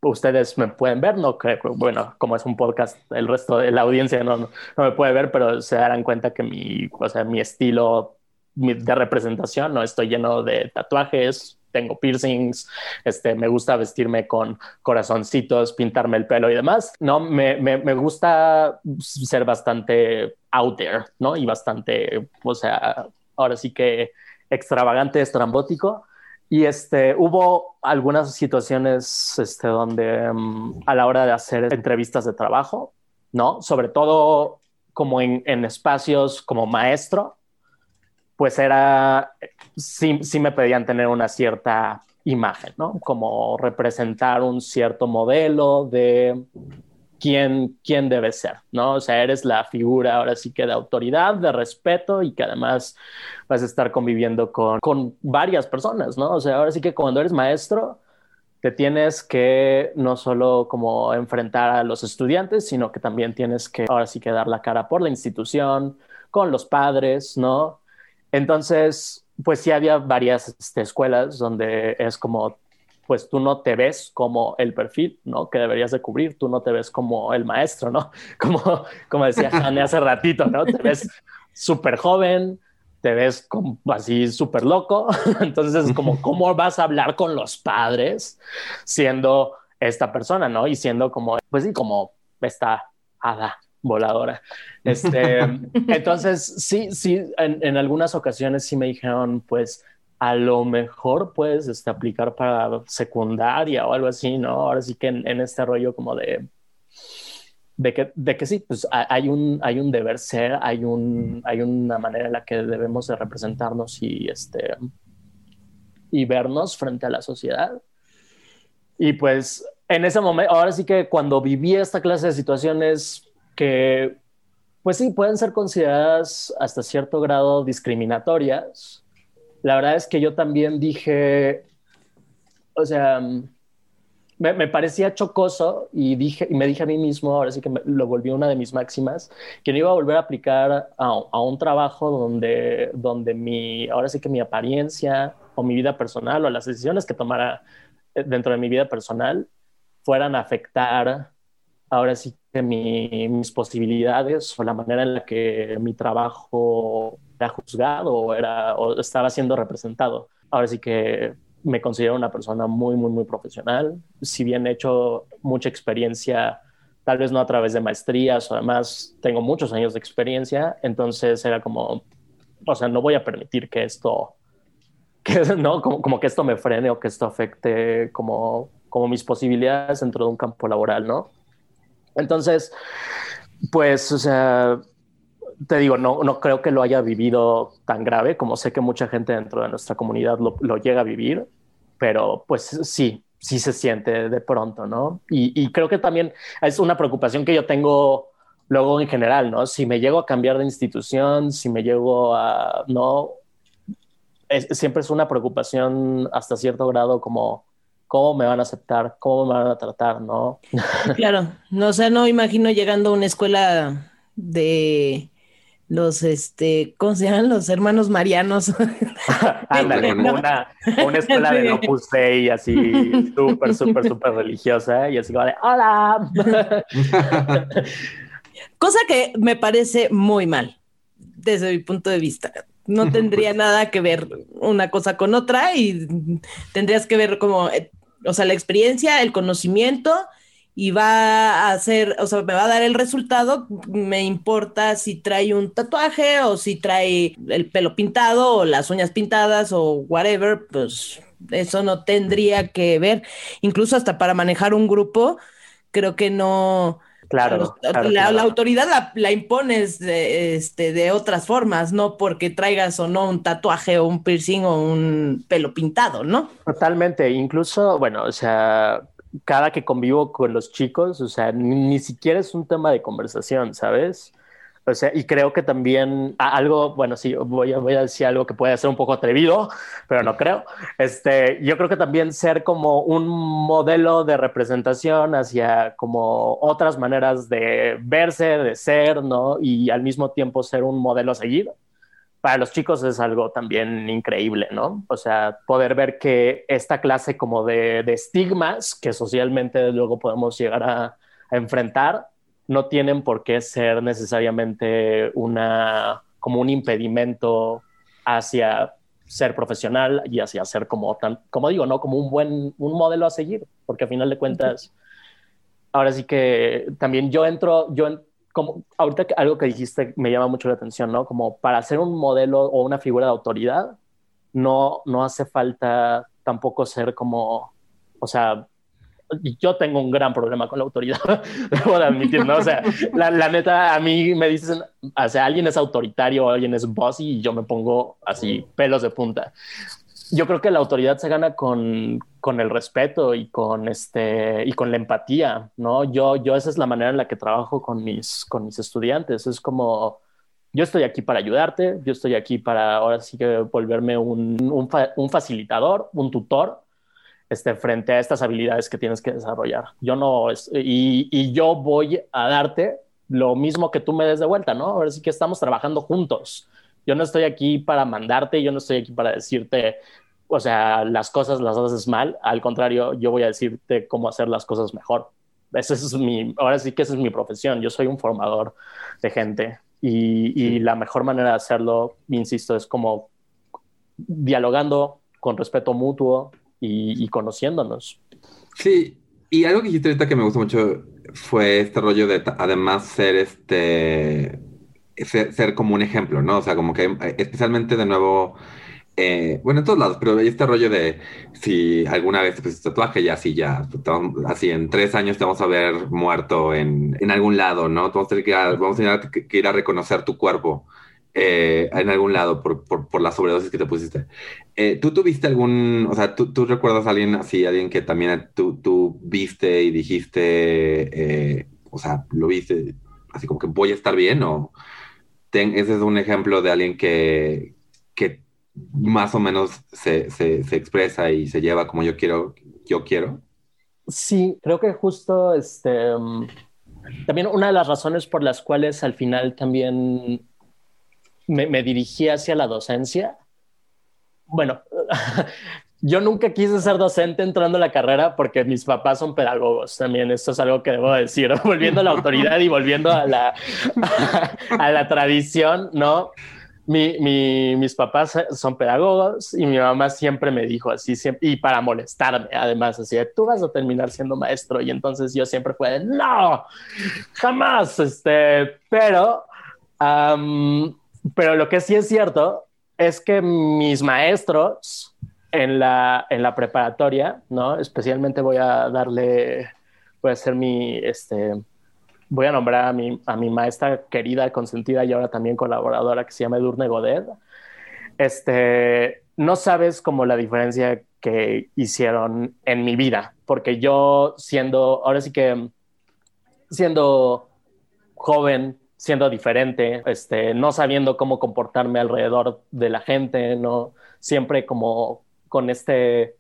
ustedes me pueden ver, no creo, bueno, como es un podcast, el resto de la audiencia no, no, me puede ver, pero se darán cuenta que mi, o sea, mi estilo de representación, no estoy lleno de tatuajes, tengo piercings, este, me gusta vestirme con corazoncitos, pintarme el pelo y demás. No, me, me, gusta ser bastante out there, ¿no? Y bastante, o sea, ahora sí que extravagante, estrambótico. Y este, hubo algunas situaciones este, donde um, a la hora de hacer entrevistas de trabajo, ¿no? Sobre todo como en, en espacios como maestro, pues era, sí, sí me pedían tener una cierta imagen, ¿no? Como representar un cierto modelo de quién, quién debe ser, ¿no? O sea, eres la figura ahora sí que de autoridad, de respeto y que además vas a estar conviviendo con, con varias personas, ¿no? O sea, ahora sí que cuando eres maestro, te tienes que no solo como enfrentar a los estudiantes, sino que también tienes que ahora sí que dar la cara por la institución, con los padres, ¿no? Entonces, pues sí había varias este, escuelas donde es como, pues tú no te ves como el perfil, ¿no? Que deberías de cubrir, tú no te ves como el maestro, ¿no? Como, como decía Jane hace ratito, ¿no? Te ves súper joven, te ves como así súper loco, entonces como, ¿cómo vas a hablar con los padres siendo esta persona, ¿no? Y siendo como, pues sí, como esta hada voladora. Este, entonces, sí, sí, en, algunas ocasiones sí me dijeron, pues, a lo mejor puedes este, aplicar para secundaria o algo así, ¿no? Ahora sí que en, este rollo como de, de que, de que sí, pues hay un, hay un deber ser, hay, un, hay una manera en la que debemos de representarnos y, este, y vernos frente a la sociedad. Y pues en ese momento, ahora sí que cuando viví esta clase de situaciones, que, pues sí, pueden ser consideradas hasta cierto grado discriminatorias. La verdad es que yo también dije, o sea, me, parecía chocoso y, dije, y me dije a mí mismo, ahora sí que lo volví una de mis máximas, que no iba a volver a aplicar a, un trabajo donde, donde mi, ahora sí que mi apariencia o mi vida personal o las decisiones que tomara eh, dentro de mi vida personal fueran a afectar ahora sí mis posibilidades o la manera en la que mi trabajo era juzgado o, era, o estaba siendo representado. Ahora sí que me considero una persona muy, muy, muy profesional. Si bien he hecho mucha experiencia, tal vez no a través de maestrías o además tengo muchos años de experiencia, entonces era como, o sea, no voy a permitir que esto, que, no, como, como que esto me frene o que esto afecte como, como mis posibilidades dentro de un campo laboral, ¿no? Entonces, pues, o sea, te digo, no, no creo que lo haya vivido tan grave como sé que mucha gente dentro de nuestra comunidad lo, llega a vivir, pero pues sí, sí se siente de pronto, ¿no? Y, creo que también es una preocupación que yo tengo luego en general, ¿no? Si me llego a cambiar de institución, si me llego a, no, siempre es una preocupación hasta cierto grado como cómo me van a aceptar, cómo me van a tratar, ¿no? Claro, no, o sea, no imagino llegando a una escuela de los, este, ¿cómo se llaman? Los hermanos marianos. Ándale, una, una, escuela de Opus Dei así súper, súper, súper religiosa y así como de, hola. Cosa que me parece muy mal desde mi punto de vista no tendría nada que ver una cosa con otra y tendrías que ver como, o sea, la experiencia, el conocimiento y va a hacer, o sea, me va a dar el resultado, me importa si trae un tatuaje o si trae el pelo pintado o las uñas pintadas o whatever, pues eso no tendría que ver, incluso hasta para manejar un grupo, creo que no, Claro, la, autoridad la, impones de, este, de otras formas, no porque traigas o no un tatuaje o un piercing o un pelo pintado, ¿no? Totalmente, incluso, bueno, o sea, cada que convivo con los chicos, o sea, ni, siquiera es un tema de conversación, ¿sabes? O sea, y creo que también algo, bueno, sí, voy a, voy a decir algo que puede ser un poco atrevido, pero no creo. Este, yo creo que también ser como un modelo de representación hacia como otras maneras de verse, de ser, ¿no? Y al mismo tiempo ser un modelo a seguir para los chicos es algo también increíble, ¿no? O sea, poder ver que esta clase como de, estigmas que socialmente luego podemos llegar a, enfrentar no tienen por qué ser necesariamente una como un impedimento hacia ser profesional y hacia ser como tan, como digo, ¿no? Como un buen, un modelo a seguir, porque a final de cuentas, ahora sí que también yo entro, yo, como ahorita algo que dijiste me llama mucho la atención, ¿no? Como para ser un modelo o una figura de autoridad, no, no hace falta tampoco ser como, o sea, yo tengo un gran problema con la autoridad, debo de admitir, ¿no? O sea, la, la, neta, a mí me dicen, o sea, alguien es autoritario alguien es bossy y yo me pongo así pelos de punta yo creo que la autoridad se gana con, con, el respeto y con, este, y con la empatía, ¿no? Yo, yo esa es la manera en la que trabajo con mis, con mis estudiantes. Es como, yo estoy aquí para ayudarte, yo estoy aquí para ahora sí que volverme un, un, un facilitador, un tutor, este, frente a estas habilidades que tienes que desarrollar. Yo no, y, y yo voy a darte lo mismo que tú me des de vuelta, ¿no? Ahora sí que estamos trabajando juntos. Yo no estoy aquí para mandarte, yo no estoy aquí para decirte, o sea, las cosas las haces mal. Al contrario, yo voy a decirte cómo hacer las cosas mejor. Ese es mi, ahora sí que esa es mi profesión. Yo soy un formador de gente y, la mejor manera de hacerlo, insisto, es como dialogando con respeto mutuo y, y conociéndonos. Sí, y algo que dijiste ahorita que me gustó mucho fue este rollo de además ser este ser, como un ejemplo, ¿no? O sea, como que eh, especialmente de nuevo, eh, bueno, en todos lados, pero este rollo de si alguna vez te pusiste tatuaje, ya así, ya, así en tres años te vamos a ver muerto en, en algún lado, ¿no? Vamos a tener que ir a, vamos a tener que ir a reconocer tu cuerpo. Eh, en algún lado por, por, por, la sobredosis que te pusiste. ¿Tú tuviste algún, o sea, ¿tú, tú, recuerdas a alguien así, alguien que también tú, tú viste y dijiste, o sea, lo viste, así como que voy a estar bien o, ese es un ejemplo de alguien que, que más o menos se, se, expresa y se lleva como yo quiero, yo quiero. Sí, creo que justo este, um, también una de las razones por las cuales al final también me, me dirigí hacia la docencia, bueno, Yo nunca quise ser docente entrando a la carrera porque mis papás son pedagogos también. Esto es algo que debo decir. Volviendo a la autoridad y volviendo a la, a, la tradición, ¿no? Mi, mi, mis papás son pedagogos y mi mamá siempre me dijo así, siempre, y para molestarme, además, así, tú vas a terminar siendo maestro. Y entonces yo siempre fue de, no, jamás, este, pero, pero lo que sí es cierto es que mis maestros, en la, en la preparatoria, ¿no? Especialmente voy a darle, voy a hacer mi, este, voy a nombrar a mi, a mi maestra querida, consentida y ahora también colaboradora que se llama Edurne Godet. Este, no sabes como la diferencia que hicieron en mi vida, porque yo siendo, ahora sí que siendo joven, siendo diferente, este, no sabiendo cómo comportarme alrededor de la gente, no siempre como con este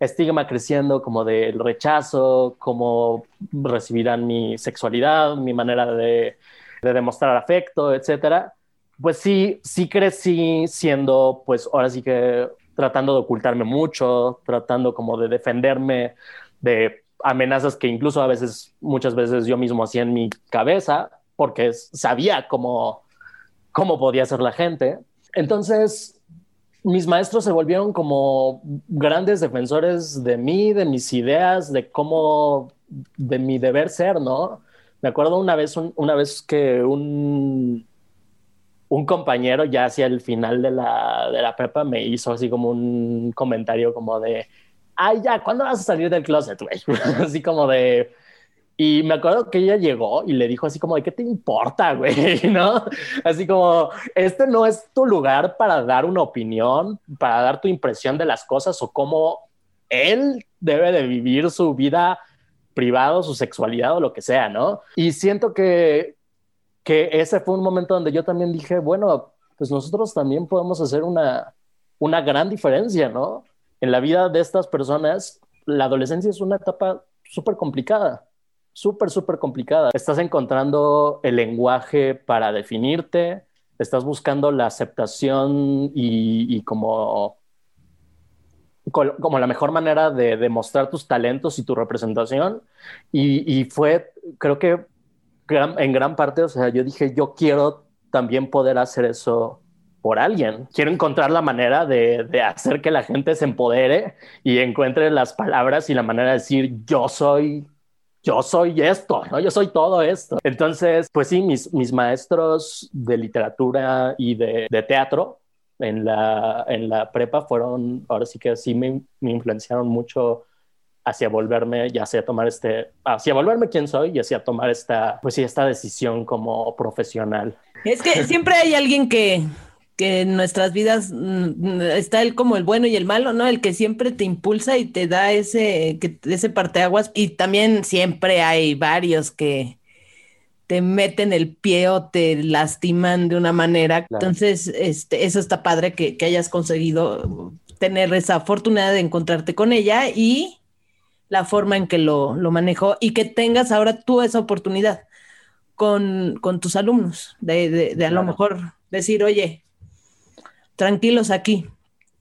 estigma creciendo como del rechazo, cómo recibirán mi sexualidad, mi manera de, demostrar afecto, etcétera. Pues sí, sí crecí siendo, pues ahora sí que tratando de ocultarme mucho, tratando como de defenderme de amenazas que incluso a veces, muchas veces yo mismo hacía en mi cabeza, porque sabía cómo, cómo podía ser la gente. Entonces, mis maestros se volvieron como grandes defensores de mí, de mis ideas, de cómo, de mi deber ser, ¿no? Me acuerdo una vez, una vez que un, un compañero ya hacia el final de la, de la prepa me hizo así como un comentario como de, ay, ya, ¿cuándo vas a salir del closet, güey? así como de... Y me acuerdo que ella llegó y le dijo así como, de qué te importa, güey? ¿No? Así como, este no es tu lugar para dar una opinión, para dar tu impresión de las cosas o cómo él debe de vivir su vida privada, su sexualidad o lo que sea, ¿no? Y siento que, que ese fue un momento donde yo también dije, bueno, pues nosotros también podemos hacer una, una gran diferencia, ¿no? En la vida de estas personas, la adolescencia es una etapa súper complicada súper, súper complicada. Estás encontrando el lenguaje para definirte, estás buscando la aceptación y, como, como la mejor manera de demostrar tus talentos y tu representación. Y, fue, creo que en gran parte, o sea, yo dije, yo quiero también poder hacer eso por alguien. Quiero encontrar la manera de, de, hacer que la gente se empodere y encuentre las palabras y la manera de decir yo soy yo soy esto, ¿no? Yo soy todo esto. Entonces, pues sí, mis, mis maestros de literatura y de, de teatro en la, en la prepa fueron, ahora sí que sí me, me influenciaron mucho hacia volverme ya hacia tomar este, hacia volverme quien soy y hacia tomar esta, pues sí, esta decisión como profesional. Es que siempre hay alguien que, que en nuestras vidas mm, está el como el bueno y el malo, ¿no? El que siempre te impulsa y te da ese, que, ese parteaguas. Y también siempre hay varios que te meten el pie o te lastiman de una manera. Entonces, este, eso está padre que, que hayas conseguido tener esa fortuna de encontrarte con ella y la forma en que lo, lo manejó y que tengas ahora tú esa oportunidad con, con tus alumnos de, de, de a lo mejor decir, oye, tranquilos aquí.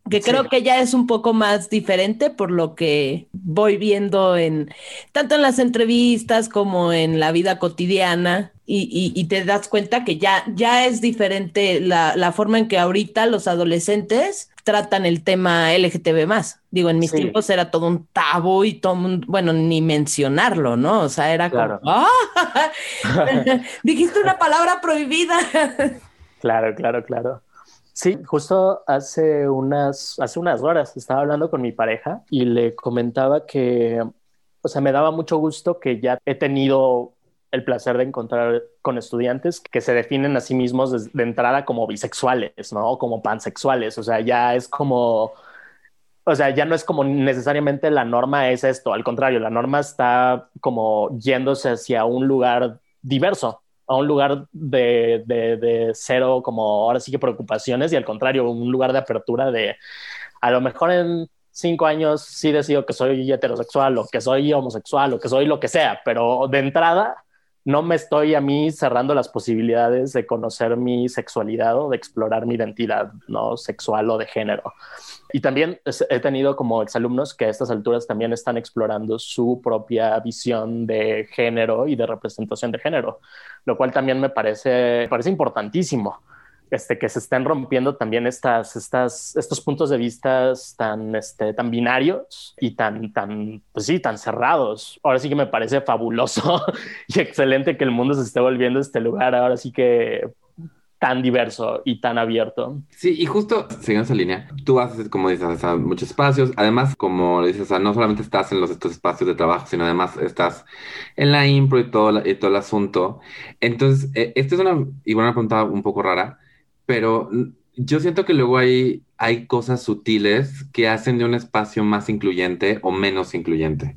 Que creo que ya es un poco más diferente por lo que voy viendo en tanto en las entrevistas como en la vida cotidiana. Y, te das cuenta que ya, ya es diferente la, forma en que ahorita los adolescentes tratan el tema LGTB más. Digo, en mis tiempos era todo un tabú y todo bueno, ni mencionarlo, ¿no? O sea, era como, ¡ah! dijiste una palabra prohibida. claro, claro, claro. Sí, justo hace unas, hace unas horas estaba hablando con mi pareja y le comentaba que, o sea, me daba mucho gusto que ya he tenido el placer de encontrar con estudiantes que se definen a sí mismos de, entrada como bisexuales, ¿no? Como pansexuales, o sea, ya es como, o sea, ya no es como necesariamente la norma es esto, al contrario, la norma está como yéndose hacia un lugar diverso, a un lugar de, de, cero, como ahora sí que preocupaciones, y al contrario, un lugar de apertura de a lo mejor en cinco años sí decido que soy heterosexual o que soy homosexual o que soy lo que sea, pero de entrada no me estoy a mí cerrando las posibilidades de conocer mi sexualidad o de explorar mi identidad no sexual o de género. Y también he tenido como exalumnos que a estas alturas también están explorando su propia visión de género y de representación de género, lo cual también me parece, parece importantísimo. Este, que se estén rompiendo también estas, estas, estos puntos de vista tan, este, tan binarios y tan, tan, pues sí, tan cerrados. Ahora sí que me parece fabuloso y excelente que el mundo se esté volviendo este lugar. Ahora sí que tan diverso y tan abierto. Sí, y justo siguiendo esa línea, tú haces, como dices, muchos espacios, además, como dices, no solamente estás en los, estos espacios de trabajo, sino además estás en la impro y todo, y todo el asunto. Entonces, eh, esta es una, igual una pregunta un poco rara, pero yo siento que luego hay, hay cosas sutiles que hacen de un espacio más incluyente o menos incluyente.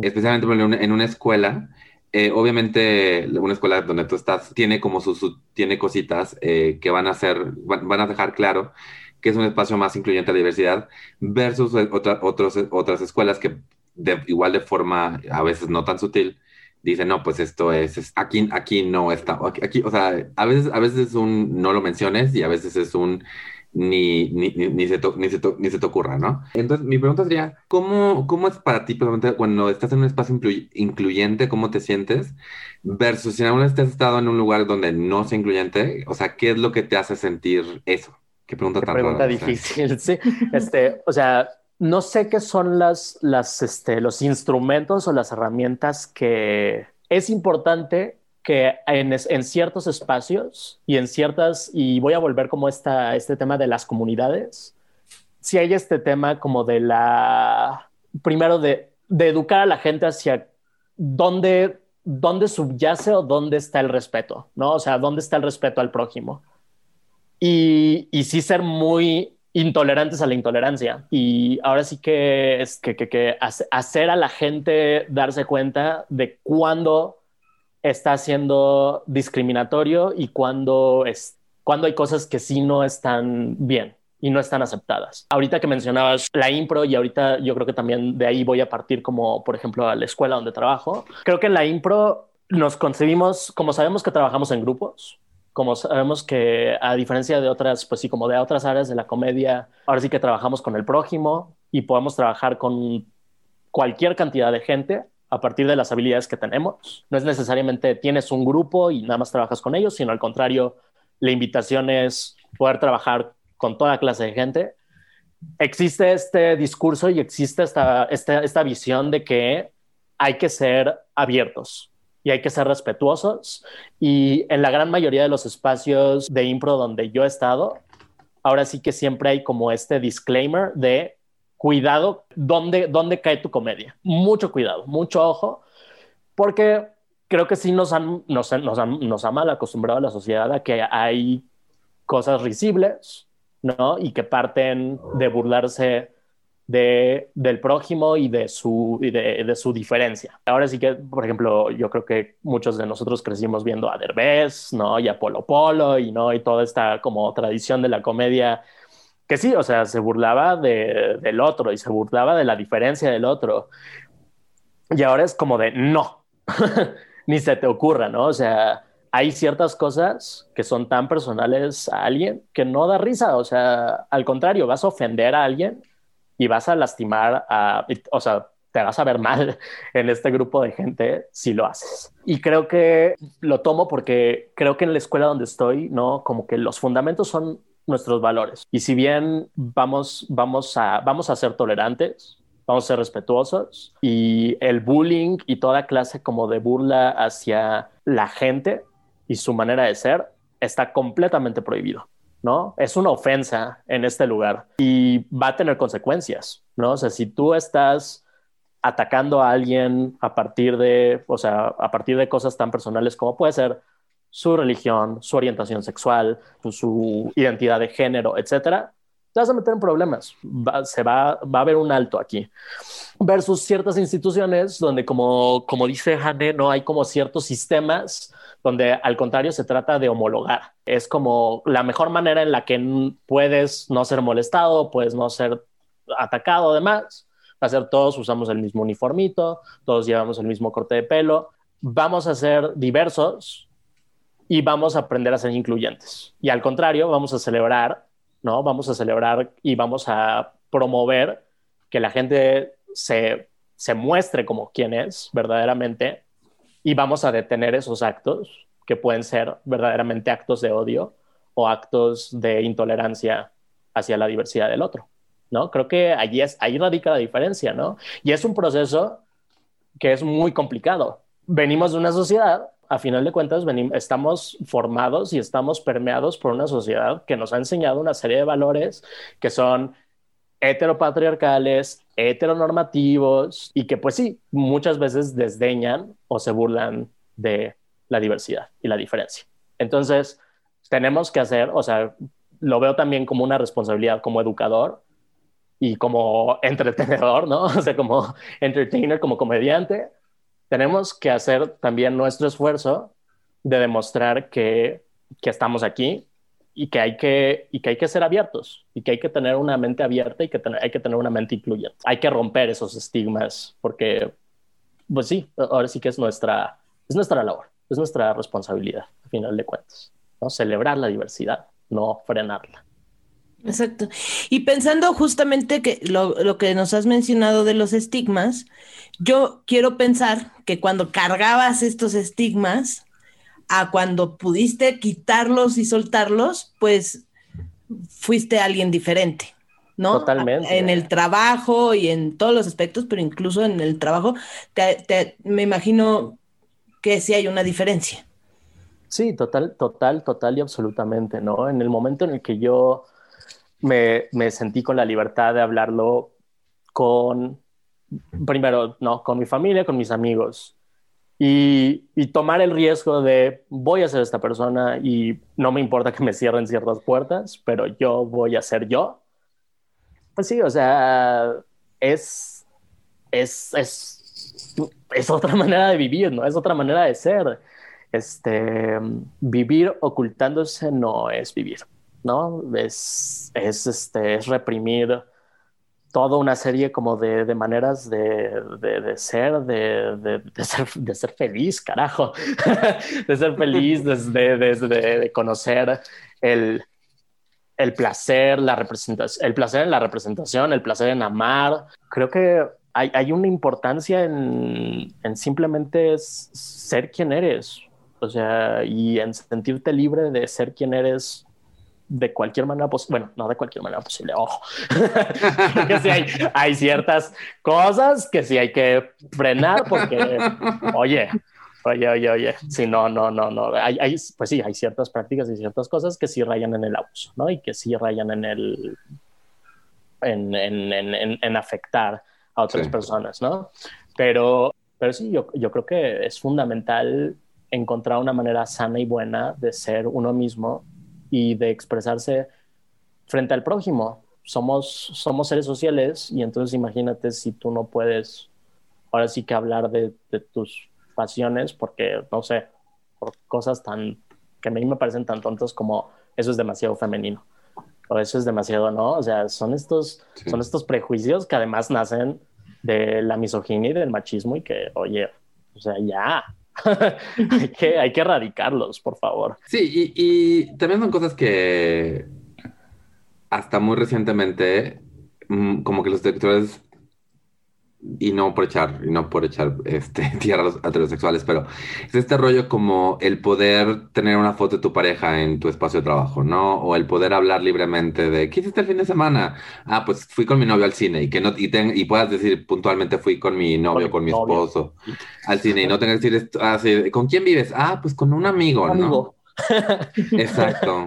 Especialmente en una escuela, eh, obviamente una escuela donde tú estás tiene como sus, tiene cositas eh, que van a hacer, van, a dejar claro que es un espacio más incluyente a la diversidad versus otra, otros, otras escuelas que de, igual de forma a veces no tan sutil dicen no pues esto es, aquí aquí no está aquí, o sea a veces a veces es un no lo menciones y a veces es un ni, ni, ni, se, ni, se, ni se te ocurra, ¿no? Entonces, mi pregunta sería, ¿cómo, cómo es para ti, cuando estás en un espacio incluyente, cómo te sientes? Versus si te has estado en un lugar donde no es incluyente, o sea, ¿qué es lo que te hace sentir eso? Qué pregunta tan pregunta difícil, sí. Este, o sea, no sé qué son las, las, este, los instrumentos o las herramientas que es importante que en, ciertos espacios y en ciertas, y voy a volver como esta, este tema de las comunidades, si hay este tema como de la, primero de, de educar a la gente hacia dónde, dónde subyace o dónde está el respeto, ¿no? O sea, dónde está el respeto al prójimo. Y, y sí ser muy intolerantes a la intolerancia. Y ahora sí que es que, hacer a la gente darse cuenta de cuándo está siendo discriminatorio y cuando, es, cuando hay cosas que sí no están bien y no están aceptadas. Ahorita que mencionabas la impro y ahorita yo creo que también de ahí voy a partir como, por ejemplo, a la escuela donde trabajo. Creo que en la impro nos concebimos, como sabemos que trabajamos en grupos, como sabemos que a diferencia de otras, pues sí, como de otras áreas de la comedia, ahora sí que trabajamos con el prójimo y podemos trabajar con cualquier cantidad de gente a partir de las habilidades que tenemos. No es necesariamente tienes un grupo y nada más trabajas con ellos, sino al contrario, la invitación es poder trabajar con toda clase de gente. Existe este discurso y existe esta, esta, esta visión de que hay que ser abiertos y hay que ser respetuosos. Y en la gran mayoría de los espacios de impro donde yo he estado, ahora sí que siempre hay como este disclaimer de cuidado dónde, dónde cae tu comedia. Mucho cuidado, mucho ojo, porque creo que sí nos han, nos, nos, nos ha mal acostumbrado a la sociedad a que hay cosas risibles, ¿no? Y que parten de burlarse de, del prójimo y de su, de, su diferencia. Ahora sí que, por ejemplo, yo creo que muchos de nosotros crecimos viendo a Derbez, ¿no? Y a Polo Polo y, ¿no? Y toda esta como tradición de la comedia que sí, o sea, se burlaba de, del otro y se burlaba de la diferencia del otro. Y ahora es como de no, ni se te ocurra, ¿no? O sea, hay ciertas cosas que son tan personales a alguien que no da risa, o sea, al contrario, vas a ofender a alguien y vas a lastimar a, o sea, te vas a ver mal en este grupo de gente si lo haces. Y creo que lo tomo porque creo que en la escuela donde estoy, ¿no? Como que los fundamentos son nuestros valores. Y si bien vamos, vamos, a, vamos a ser tolerantes, vamos a ser respetuosos y el bullying y toda clase como de burla hacia la gente y su manera de ser está completamente prohibido. ¿No? Es una ofensa en este lugar y va a tener consecuencias, ¿no? O sea, si tú estás atacando a alguien a partir de, o sea, a partir de cosas tan personales como puede ser su religión, su orientación sexual, su identidad de género, etcétera, te vas a meter en problemas. se va, va a haber un alto aquí. Versus ciertas instituciones donde, como, como dice Hane, no hay como ciertos sistemas donde al contrario se trata de homologar. Es como la mejor manera en la que puedes no ser molestado, puedes no ser atacado, además. Va a ser todos usamos el mismo uniformito, todos llevamos el mismo corte de pelo. Vamos a ser diversos, y vamos a aprender a ser incluyentes. Y al contrario, vamos a celebrar, ¿no? Vamos a celebrar y vamos a promover que la gente se, se muestre como quien es verdaderamente y vamos a detener esos actos que pueden ser verdaderamente actos de odio o actos de intolerancia hacia la diversidad del otro, ¿no? Creo que allí es, ahí radica la diferencia, ¿no? Y es un proceso que es muy complicado. Venimos de una sociedad a final de cuentas estamos formados y estamos permeados por una sociedad que nos ha enseñado una serie de valores que son heteropatriarcales, heteronormativos y que pues sí, muchas veces desdeñan o se burlan de la diversidad y la diferencia. Entonces, tenemos que hacer, o sea, lo veo también como una responsabilidad como educador y como entretenedor, ¿no? O sea, como entertainer, como comediante, tenemos que hacer también nuestro esfuerzo de demostrar que, que estamos aquí y que, hay que, y que hay que ser abiertos y que hay que tener una mente abierta y que hay que tener una mente incluyente. Hay que romper esos estigmas porque, pues sí, ahora sí que es nuestra, es nuestra labor, es nuestra responsabilidad, al final de cuentas, ¿no? Celebrar la diversidad, no frenarla. Exacto. Y pensando justamente que lo, lo, que nos has mencionado de los estigmas, yo quiero pensar que cuando cargabas estos estigmas a cuando pudiste quitarlos y soltarlos, pues fuiste alguien diferente. ¿no? Totalmente. En el trabajo y en todos los aspectos, pero incluso en el trabajo, me imagino que sí hay una diferencia. Sí, total, total, total y absolutamente, ¿no? En el momento en el que yo me, me sentí con la libertad de hablarlo con, primero, no, con mi familia, con mis amigos, y, y, tomar el riesgo de voy a ser esta persona y no me importa que me cierren ciertas puertas, pero yo voy a ser yo. Pues sí, o sea, es, es, es, es otra manera de vivir, ¿no? Es otra manera de ser. Este, vivir ocultándose no es vivir, ¿no? Es, es, este, es reprimir toda una serie como de, de maneras de, de, ser, de, ser, feliz, carajo, de ser feliz, de, conocer el, el placer, la representación, el placer en la representación, el placer en amar. Creo que hay, hay una importancia en, en simplemente ser quien eres, o sea, y en sentirte libre de ser quien eres de cualquier manera posible, bueno, no de cualquier manera posible, ojo, que sí hay, hay, ciertas cosas que sí hay que frenar porque, oye, oye, oye, oye, si no, no, no, no, hay, hay, pues sí, hay ciertas prácticas y ciertas cosas que sí rayan en el abuso, ¿no? Y que sí rayan en el, en, en, en, en afectar a otras personas, ¿no? Pero, pero sí, yo, yo creo que es fundamental encontrar una manera sana y buena de ser uno mismo y de expresarse frente al prójimo. Somos, somos seres sociales y entonces imagínate si tú no puedes ahora sí que hablar de, tus pasiones porque, no sé, por cosas tan que a mí me parecen tan tontas como eso es demasiado femenino o eso es demasiado, ¿no? O sea, son estos, son estos prejuicios que además nacen de la misoginia y del machismo y que, oye, o sea, ya, hay, que, hay que erradicarlos, por favor. Sí, y, también son cosas que hasta muy recientemente, mm, como que los directores y no por echar, y no por echar este, tierra a los heterosexuales, pero es este rollo como el poder tener una foto de tu pareja en tu espacio de trabajo, ¿no? O el poder hablar libremente de, ¿qué hiciste el fin de semana? Ah, pues fui con mi novio al cine y que no, y, y puedas decir puntualmente fui con mi novio, con, mi esposo al cine y no tengas que decir esto, así, ¿con quién vives? Ah, pues con un amigo, ¿no? Exacto.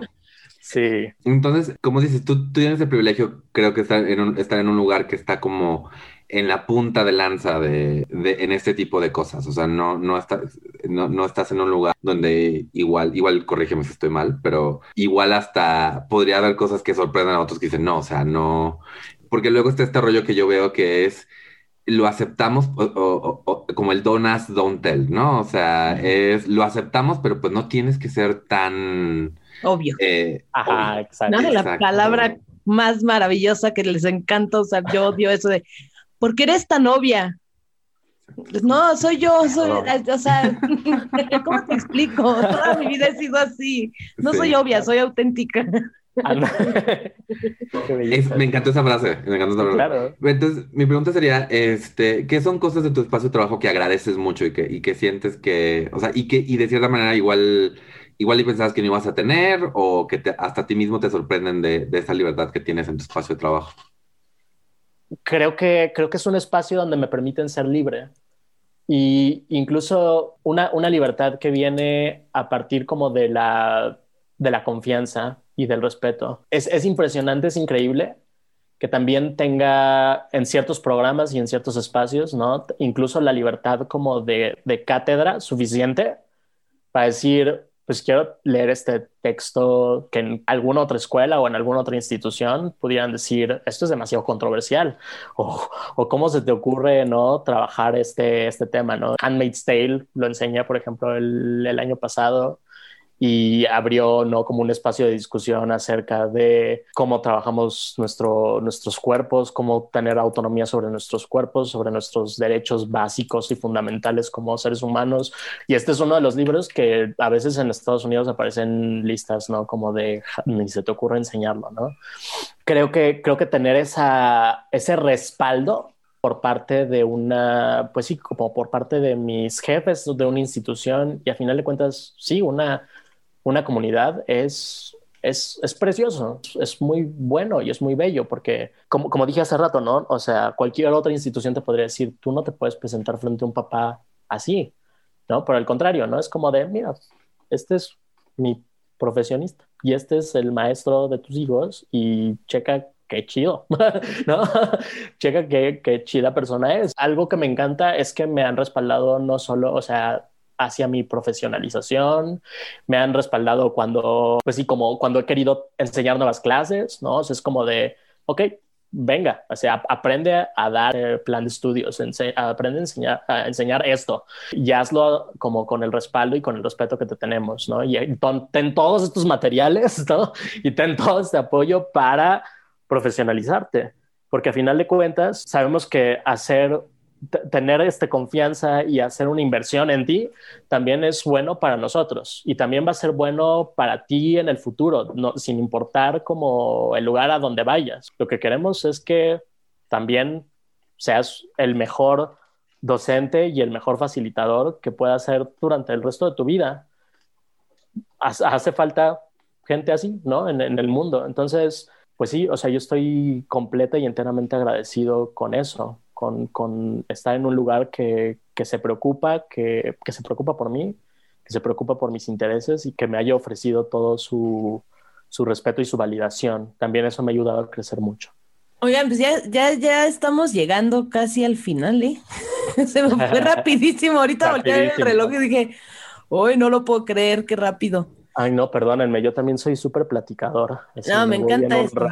Sí. Entonces, como dices, tú, tú tienes el privilegio, creo que estar en un, estar en un lugar que está como en la punta de lanza de, en este tipo de cosas. O sea, no, no, estás, no, estás en un lugar donde igual, igual corrígeme si estoy mal, pero igual hasta podría haber cosas que sorprendan a otros que dicen, no, o sea, no. Porque luego está este rollo que yo veo que es lo aceptamos como el don't ask, don't tell, ¿no? O sea, es lo aceptamos, pero pues no tienes que ser tan obvio. Eh, Ajá, exacto. la palabra más maravillosa que les encanta usar, yo odio eso de ¿por qué eres tan obvia? Pues no, soy yo, soy, o sea, ¿cómo te explico? Toda mi vida he sido así. No soy obvia, soy auténtica. Ah, me encantó esa frase, me encantó esa frase. Entonces, mi pregunta sería, este, ¿qué son cosas de tu espacio de trabajo que agradeces mucho y que, y que sientes que, o sea, y que, y de cierta manera igual, igual y pensabas que no ibas a tener o que hasta a ti mismo te sorprenden de, de esa libertad que tienes en tu espacio de trabajo? creo que, creo que es un espacio donde me permiten ser libre. Y incluso una, una libertad que viene a partir como de la, de la confianza y del respeto. Es, es impresionante, es increíble que también tenga en ciertos programas y en ciertos espacios, ¿no? Incluso la libertad como de, de cátedra suficiente para decir, pues quiero leer este texto que en alguna otra escuela o en alguna otra institución pudieran decir, esto es demasiado controversial, o, o cómo se te ocurre, ¿no? Trabajar este, este tema, ¿no? Handmaid's Tale lo enseña, por ejemplo, el, el año pasado, y abrió no como un espacio de discusión acerca de cómo trabajamos nuestro, nuestros cuerpos, cómo tener autonomía sobre nuestros cuerpos, sobre nuestros derechos básicos y fundamentales como seres humanos. Y este es uno de los libros que a veces en Estados Unidos aparecen listas, ¿no? Como de ni se te ocurre enseñarlo, ¿no? Creo que, creo que tener esa, ese respaldo por parte de una, pues sí, como por parte de mis jefes de una institución y a final de cuentas, sí, una una comunidad es, es, es, precioso, es muy bueno y es muy bello porque, como, como dije hace rato, ¿no? O sea, cualquier otra institución te podría decir, tú no te puedes presentar frente a un papá así, ¿no? Por el contrario, ¿no? Es como de, mira, este es mi profesionista y este es el maestro de tus hijos y checa qué chido, ¿no? checa qué, qué chida persona es. Algo que me encanta es que me han respaldado no solo, o sea, hacia mi profesionalización, me han respaldado cuando, pues sí, como cuando he querido enseñar nuevas clases, ¿no? Es como de, ok, venga, o sea, aprende a dar eh, plan de estudios, aprende a enseñar, a enseñar esto y hazlo como con el respaldo y con el respeto que te tenemos, ¿no? Y ten todos estos materiales, ¿no? Y ten todo este apoyo para profesionalizarte, porque a final de cuentas sabemos que hacer tener este confianza y hacer una inversión en ti también es bueno para nosotros y también va a ser bueno para ti en el futuro, no, sin importar como el lugar a donde vayas. Lo que queremos es que también seas el mejor docente y el mejor facilitador que puedas ser durante el resto de tu vida. Hace falta gente así, ¿no? En, en el mundo. Entonces, pues sí, o sea, yo estoy completa y enteramente agradecido con eso con, estar en un lugar que, se preocupa, que, se preocupa por mí, que se preocupa por mis intereses y que me haya ofrecido todo su, respeto y su validación. También eso me ha ayudado a crecer mucho. Oigan, pues ya, ya, ya estamos llegando casi al final, ¿eh? Se me fue rapidísimo. Ahorita volteé el reloj y dije, hoy no lo puedo creer, qué rápido. Ay, no, perdónenme, yo también soy súper platicador. no, me, encanta esto.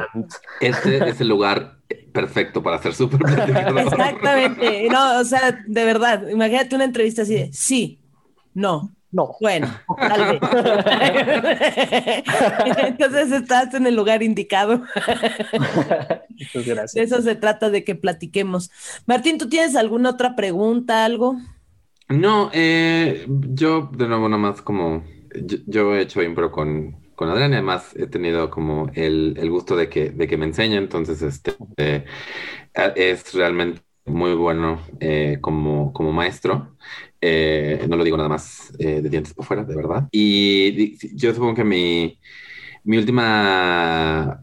Este es el lugar perfecto para hacer súper platicador. Exactamente. No, o sea, de verdad, imagínate una entrevista así de sí, no, no. Bueno, tal vez. Entonces estás en el lugar indicado. Muchas gracias. De eso se trata de que platiquemos. Martín, ¿tú tienes alguna otra pregunta, algo? No, eh, yo de nuevo nomás como yo, he hecho impro con, con Adrián y además he tenido como el, el, gusto de que, de que me enseñe, entonces este, eh, es realmente muy bueno eh, como, como maestro. Eh, no lo digo nada más de dientes por fuera, de verdad. Y yo supongo que mi, mi última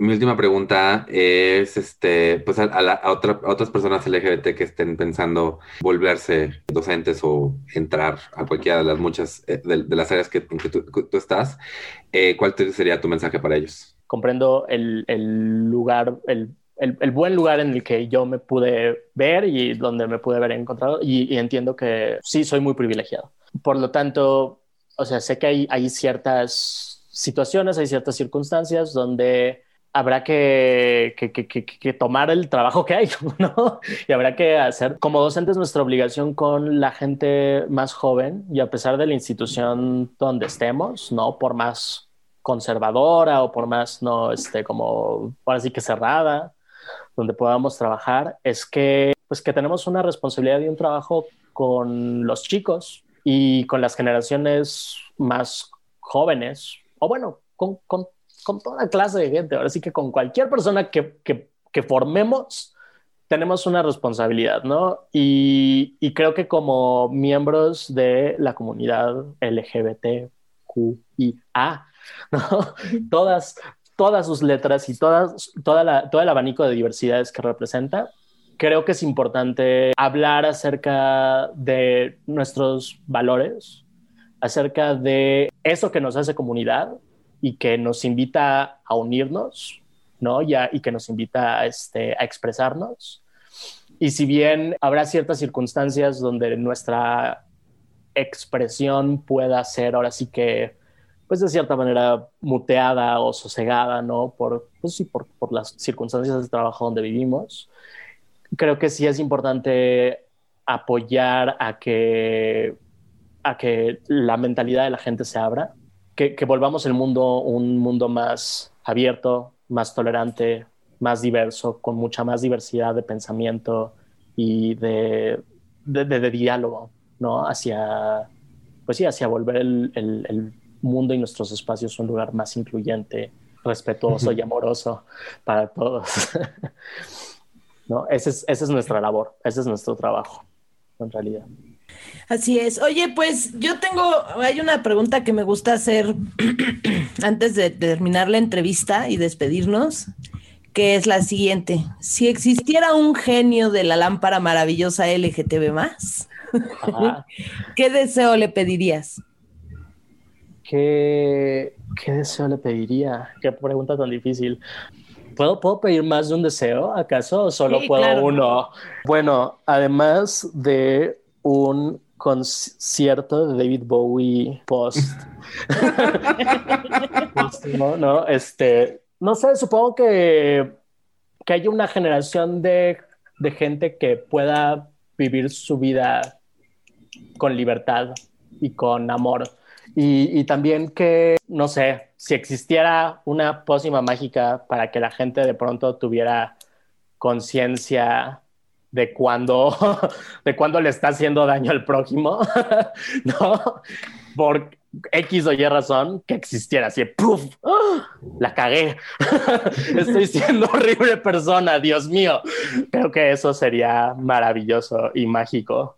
mi última pregunta es, este, pues a, otras personas LGBT que estén pensando volverse docentes o entrar a cualquiera de las muchas, eh, de, las áreas que, que tú, estás, eh, ¿cuál sería tu mensaje para ellos? Comprendo el, lugar, el, buen lugar en el que yo me pude ver y donde me pude haber encontrado y, entiendo que sí soy muy privilegiado. Por lo tanto, o sea, sé que hay, hay ciertas situaciones, hay ciertas circunstancias donde habrá que, que, tomar el trabajo que hay, ¿no? Y habrá que hacer, como docentes, nuestra obligación con la gente más joven y a pesar de la institución donde estemos, ¿no? Por más conservadora o por más, no, este, como, ahora sí que cerrada, donde podamos trabajar, es que, pues que tenemos una responsabilidad y un trabajo con los chicos y con las generaciones más jóvenes, o bueno, con, con con toda clase de gente. Ahora sí que con cualquier persona que, que, formemos, tenemos una responsabilidad, ¿no? Y, y, creo que como miembros de la comunidad LGBTQIA, ¿no? Todas, todas sus letras y todas, toda la, todo el abanico de diversidades que representa, creo que es importante hablar acerca de nuestros valores, acerca de eso que nos hace comunidad y que nos invita a unirnos, ¿no? Ya, y que nos invita este, a expresarnos. Y si bien habrá ciertas circunstancias donde nuestra expresión pueda ser ahora sí que, pues de cierta manera, muteada o sosegada, ¿no? Por, pues sí, por, por las circunstancias de trabajo donde vivimos, creo que sí es importante apoyar a que, a que la mentalidad de la gente se abra que, volvamos el mundo un mundo más abierto, más tolerante, más diverso, con mucha más diversidad de pensamiento y de, de, diálogo, ¿no? Hacia, pues sí, hacia volver el, el, mundo y nuestros espacios un lugar más incluyente, respetuoso y amoroso para todos. ¿No? Esa es, esa es nuestra labor, ese es nuestro trabajo, en realidad. Así es. Oye, pues yo tengo, hay una pregunta que me gusta hacer antes de terminar la entrevista y despedirnos, que es la siguiente. Si existiera un genio de la lámpara maravillosa LGTB más, ¿qué deseo le pedirías? ¿Qué, ¿Qué deseo le pediría? Qué pregunta tan difícil. ¿Puedo, ¿Puedo pedir más de un deseo, acaso? ¿O solo puedo uno? Bueno, además de un concierto de David Bowie post. no, no, este, no sé, supongo que, que haya una generación de, de gente que pueda vivir su vida con libertad y con amor. Y, y, también que, no sé, si existiera una pócima mágica para que la gente de pronto tuviera conciencia de cuando, de cuando le está haciendo daño al prójimo, ¿no? Por X o Y razón que existiera así, ¡puf! ¡Ah! La cagué. Estoy siendo horrible persona, Dios mío. Creo que eso sería maravilloso y mágico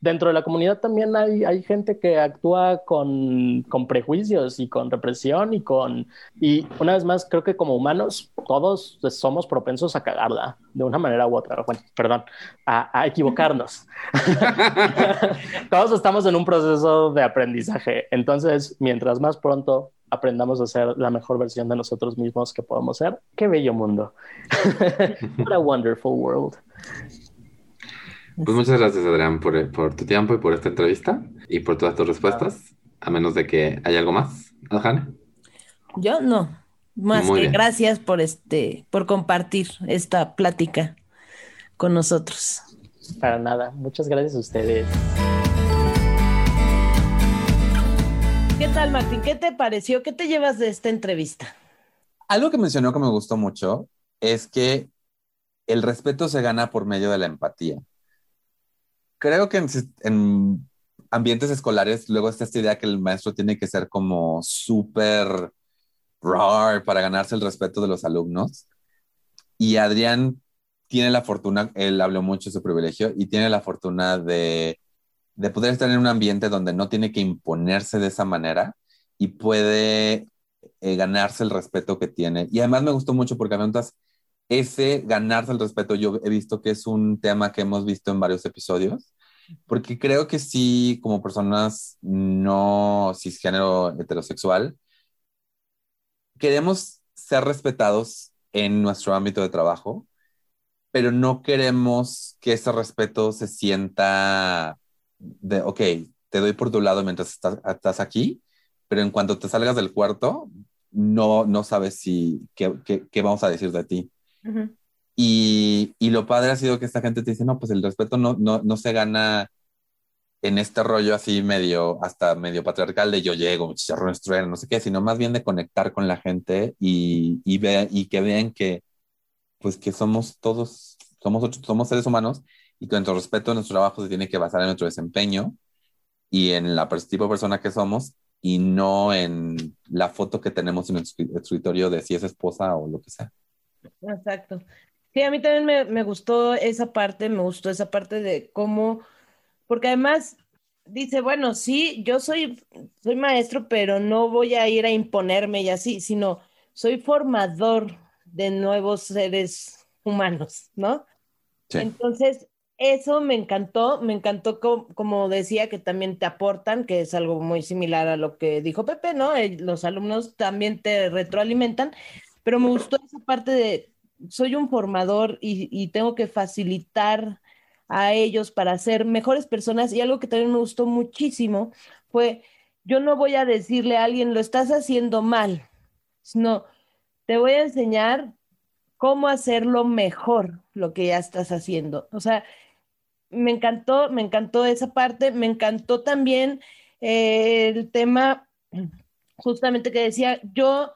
dentro de la comunidad también hay, hay gente que actúa con, con, prejuicios y con represión y con... Y una vez más, creo que como humanos todos somos propensos a cagarla de una manera u otra. Bueno, perdón, a, a equivocarnos. todos estamos en un proceso de aprendizaje. Entonces, mientras más pronto aprendamos a ser la mejor versión de nosotros mismos que podemos ser, qué bello mundo. What a wonderful world. Pues muchas gracias, Adrián, por, por, tu tiempo y por esta entrevista y por todas tus respuestas, a menos de que haya algo más, Adjane. Yo no, más que gracias por este, por compartir esta plática con nosotros. Para nada, muchas gracias a ustedes. ¿Qué tal, Martín? ¿Qué te pareció? ¿Qué te llevas de esta entrevista? Algo que mencionó que me gustó mucho es que el respeto se gana por medio de la empatía creo que en, ambientes escolares luego está esta idea que el maestro tiene que ser como súper raw para ganarse el respeto de los alumnos. Y Adrián tiene la fortuna, él habló mucho de su privilegio y tiene la fortuna de, de poder estar en un ambiente donde no tiene que imponerse de esa manera y puede eh, ganarse el respeto que tiene. Y además me gustó mucho porque además ese ganarse el respeto, yo he visto que es un tema que hemos visto en varios episodios, porque creo que sí, como personas no cisgénero heterosexual, queremos ser respetados en nuestro ámbito de trabajo, pero no queremos que ese respeto se sienta de, ok, te doy por tu lado mientras estás, aquí, pero en cuanto te salgas del cuarto, no, no sabes si, qué, qué vamos a decir de ti y, y, lo padre ha sido que esta gente te dice, no, pues el respeto no, no, no se gana en este rollo así medio, hasta medio patriarcal de yo llego, chicharrón estrueno, no sé qué, sino más bien de conectar con la gente y, y, ve, y que vean que, pues que somos todos, somos, somos seres humanos y que nuestro respeto, nuestro trabajo se tiene que basar en nuestro desempeño y en la tipo de persona que somos y no en la foto que tenemos en el escritorio de si es esposa o lo que sea. Exacto. Sí, a mí también me, me gustó esa parte, me gustó esa parte de cómo, porque además dice, bueno, sí, yo soy, soy maestro, pero no voy a ir a imponerme y así, sino soy formador de nuevos seres humanos, ¿no? Entonces, eso me encantó, me encantó como, decía que también te aportan, que es algo muy similar a lo que dijo Pepe, ¿no? Eh, los alumnos también te retroalimentan, pero me gustó esa parte de, soy un formador y, tengo que facilitar a ellos para ser mejores personas. Y algo que también me gustó muchísimo fue, yo no voy a decirle a alguien, lo estás haciendo mal, sino te voy a enseñar cómo hacerlo mejor, lo que ya estás haciendo. O sea, me encantó, me encantó esa parte, me encantó también eh, el tema justamente que decía, yo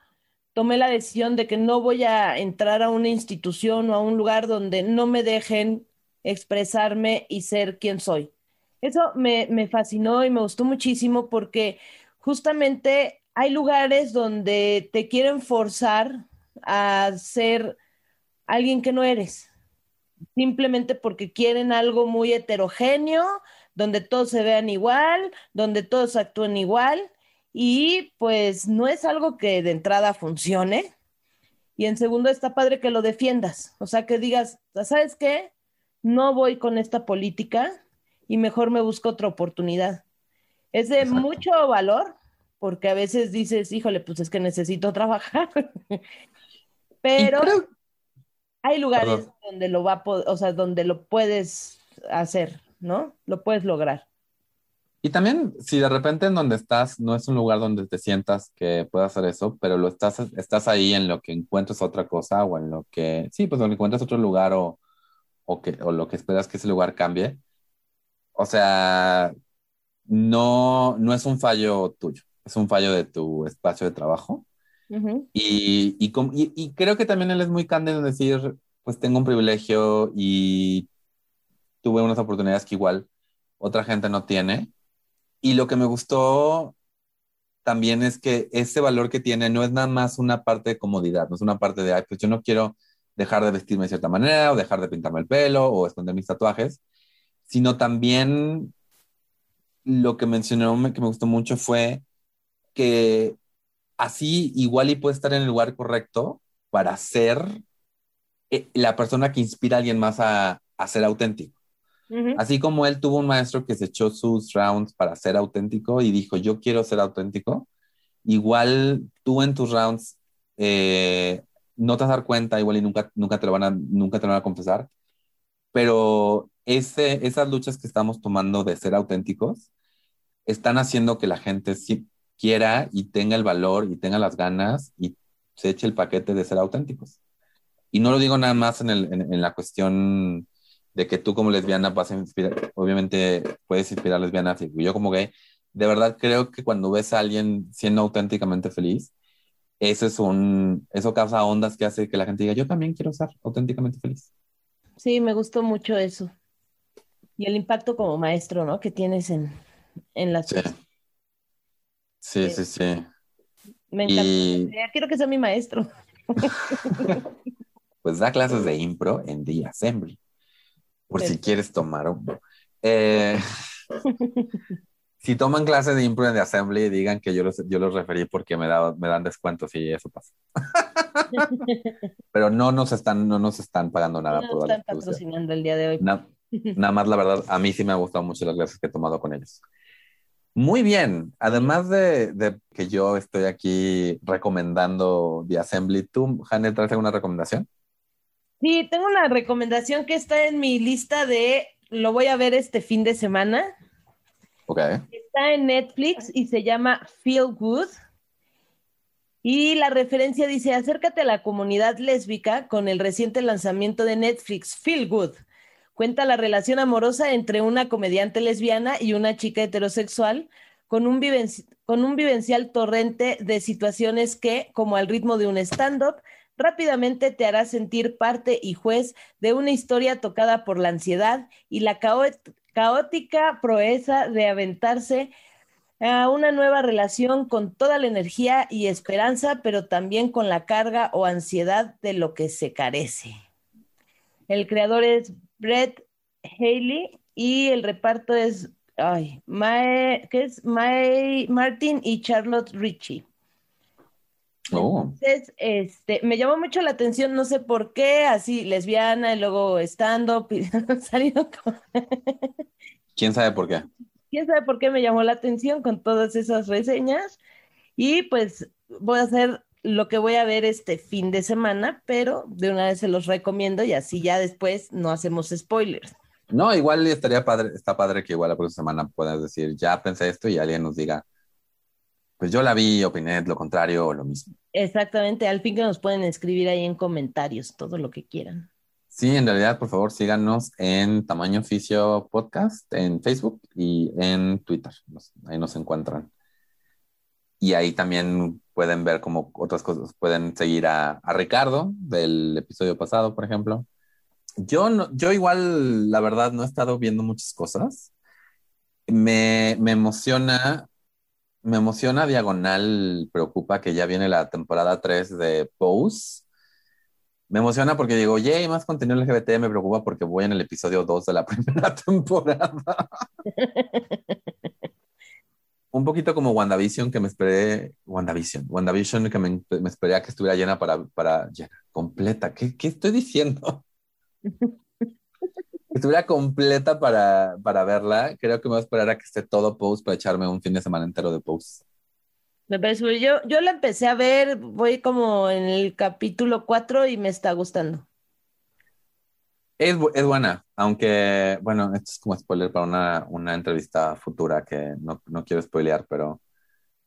tomé la decisión de que no voy a entrar a una institución o a un lugar donde no me dejen expresarme y ser quien soy. Eso me, fascinó y me gustó muchísimo porque justamente hay lugares donde te quieren forzar a ser alguien que no eres, simplemente porque quieren algo muy heterogéneo, donde todos se vean igual, donde todos actúen igual y pues no es algo que de entrada funcione. Y en segundo está padre que lo defiendas, o sea, que digas, ¿sabes qué? No voy con esta política y mejor me busco otra oportunidad. Es de mucho valor porque a veces dices, híjole, pues es que necesito trabajar. Pero hay lugares donde lo va, o sea, donde lo puedes hacer, ¿no? Lo puedes lograr. Y también, si de repente en donde estás no es un lugar donde te sientas que puedas hacer eso, pero lo estás, estás ahí en lo que encuentras otra cosa o en lo que, sí, pues donde encuentras otro lugar o, o, que, o lo que esperas que ese lugar cambie. O sea, no, no es un fallo tuyo, es un fallo de tu espacio de trabajo y, y, creo que también él es muy cándido en decir, pues tengo un privilegio y tuve unas oportunidades que igual otra gente no tiene. Y lo que me gustó también es que ese valor que tiene no es nada más una parte de comodidad, no es una parte de, ay, pues yo no quiero dejar de vestirme de cierta manera o dejar de pintarme el pelo o esconder mis tatuajes, sino también lo que mencionó que me gustó mucho fue que así igual y puede estar en el lugar correcto para ser eh, la persona que inspira a alguien más a, ser auténtico. Así como él tuvo un maestro que se echó sus rounds para ser auténtico y dijo, yo quiero ser auténtico, igual tú en tus rounds eh, no te vas a dar cuenta, igual y nunca, nunca, te lo van a, nunca te van a confesar, pero esas luchas que estamos tomando de ser auténticos están haciendo que la gente quiera y tenga el valor y tenga las ganas y se eche el paquete de ser auténticos. Y no lo digo nada más en, la cuestión de que tú como lesbiana vas a inspirar, obviamente puedes inspirar a lesbianas y yo como gay, de verdad creo que cuando ves a alguien siendo auténticamente feliz, eso es un, eso causa ondas que hace que la gente diga, yo también quiero ser auténticamente feliz. Sí, me gustó mucho eso. Y el impacto como maestro, ¿no? Que tienes en, en la Sí, sí, sí. Me encanta. Quiero que sea mi maestro. pues da clases de impro en The Assembly, por si quieres tomar. Eh, si toman clases de impro en Assembly, digan que yo los, yo los referí porque me, me dan descuentos y eso pasa. Pero no nos están, no nos están pagando nada no por están patrocinando el día de hoy. nada más, la verdad, a mí sí me ha gustado mucho las clases que he tomado con ellos. Muy bien. Además de, que yo estoy aquí recomendando The Assembly, ¿tú, Janet, traes alguna recomendación? Sí, tengo una recomendación que está en mi lista de lo voy a ver este fin de semana. Ok. Está en Netflix y se llama Feel Good. Y la referencia dice, acércate a la comunidad lésbica con el reciente lanzamiento de Netflix, Feel Good cuenta la relación amorosa entre una comediante lesbiana y una chica heterosexual con un, con un vivencial torrente de situaciones que, como al ritmo de un stand-up, rápidamente te hará sentir parte y juez de una historia tocada por la ansiedad y la caótica proeza de aventarse a una nueva relación con toda la energía y esperanza, pero también con la carga o ansiedad de lo que se carece. El creador es Brett Haley y el reparto es, ay, ¿qué es? Mae Martin y Charlotte Ritchie. Oh. Entonces, este, me llamó mucho la atención, no sé por qué, así lesbiana y luego stand-up ¿Quién sabe por qué? ¿Quién sabe por qué me llamó la atención con todas esas reseñas? Y pues voy a hacer lo que voy a ver este fin de semana, pero de una vez se los recomiendo y así ya después no hacemos spoilers. No, igual estaría padre, está padre que igual la próxima semana puedas decir, ya pensé esto y alguien nos diga, pues yo la vi, opiné lo contrario o lo mismo. Exactamente, al fin que nos pueden escribir ahí en comentarios todo lo que quieran. Sí, en realidad, por favor, síganos en Tamaño Oficio Podcast, en Facebook y en Twitter. Ahí nos encuentran. Y ahí también pueden ver como otras cosas. Pueden seguir a, Ricardo del episodio pasado, por ejemplo. Yo, no, yo igual, la verdad, no he estado viendo muchas cosas. Me, me emociona, me emociona Diagonal, preocupa que ya viene la temporada 3 de Pose. Me emociona porque digo, yay, más contenido LGBT, me preocupa porque voy en el episodio 2 de la primera temporada. Un poquito como WandaVision, que me esperé, WandaVision, WandaVision, que me, me esperé a que estuviera llena para, para llena, completa. ¿Qué, qué estoy diciendo? estuviera completa para, para verla. Creo que me voy a esperar a que esté todo post para echarme un fin de semana entero de post. Me parece, yo, yo la empecé a ver, voy como en el capítulo 4 y me está gustando. Es, es, buena, aunque, bueno, esto es como spoiler para una, una entrevista futura que no, no, quiero spoilear, pero,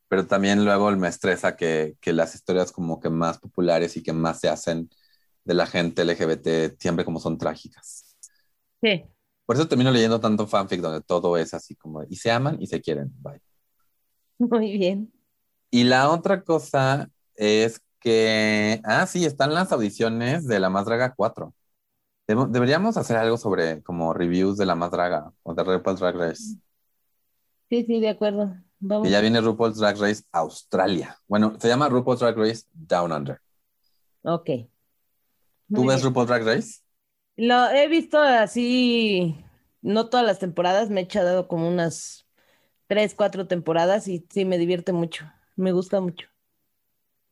pero también luego me estresa que, que, las historias como que más populares y que más se hacen de la gente LGBT siempre como son trágicas. Sí. Por eso termino leyendo tanto fanfic donde todo es así como, y se aman y se quieren, bye. Muy bien. Y la otra cosa es que, ah, sí, están las audiciones de La Más Draga 4. deberíamos hacer algo sobre como reviews de La Más Draga o de RuPaul's Drag Race. Sí, sí, de acuerdo. Vamos. ya viene RuPaul's Drag Race Australia. Bueno, se llama RuPaul's Drag Race Down Under. Ok. ¿Tú ves RuPaul's Drag Race? Lo he visto así, no todas las temporadas, me he echado como unas tres, cuatro temporadas y sí me divierte mucho. Me gusta mucho.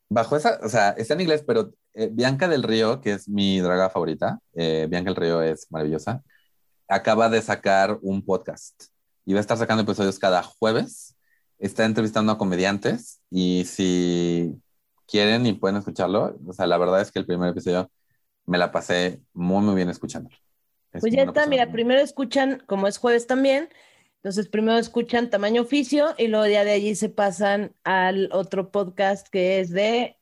Bajo esa, o sea, está en inglés, pero eh, Bianca del Río, que es mi draga favorita, eh, Bianca del Río es maravillosa, acaba de sacar un podcast y va a estar sacando episodios cada jueves. Está entrevistando a comediantes y si quieren y pueden escucharlo, o sea, la verdad es que el primer episodio me la pasé muy, muy bien escuchando. pues ya está, mira, primero escuchan, como es jueves también, entonces, primero escuchan Tamaño Oficio y luego ya de allí se pasan al otro podcast que es de...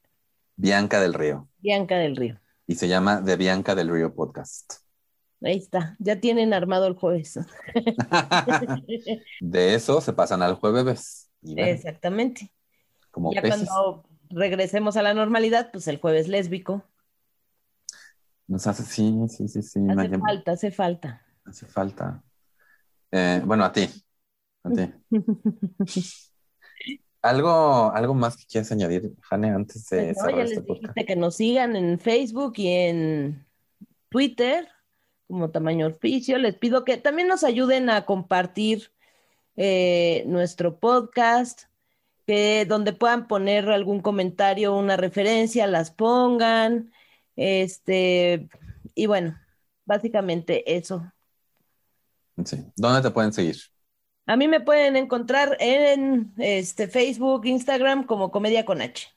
Bianca del Río. Bianca del Río. Y se llama The Bianca del Río Podcast. Ahí está, ya tienen armado el jueves. de eso se pasan al jueves. Exactamente. Como ya cuando regresemos a la normalidad, pues el jueves lésbico. Nos hace, sí, sí, sí, sí. Hace falta, hace falta. Hace falta. Eh, bueno, a ti. A ti. ¿Algo, ¿Algo más que quieras añadir, Jane, antes de pues ya este les dijiste que nos sigan en Facebook y en Twitter como tamaño oficio. Les pido que también nos ayuden a compartir eh, nuestro podcast, que donde puedan poner algún comentario, una referencia, las pongan. Este, y bueno, básicamente eso. Sí. ¿Dónde te pueden seguir? A mí me pueden encontrar en este, Facebook, Instagram como Comedia con H.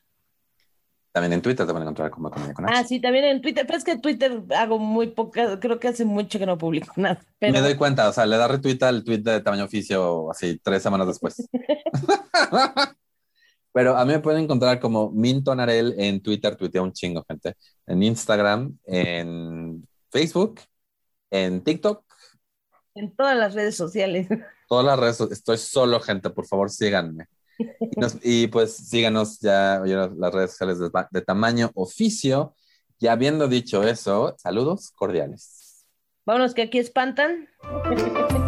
También en Twitter te pueden encontrar como Comedia con H. Ah, sí, también en Twitter. Pero es que Twitter hago muy poca, creo que hace mucho que no publico nada. Me doy cuenta, o sea, le da retweet al tweet de tamaño oficio así tres semanas después. Pero a mí me pueden encontrar como Minton Arel en Twitter, tuitea un chingo, gente. En Instagram, en Facebook, en TikTok en todas las redes sociales. Todas las redes, estoy solo, gente, por favor, síganme. Y, pues síganos ya las redes sociales de, tamaño oficio. Y habiendo dicho eso, saludos cordiales. Vámonos, que aquí espantan.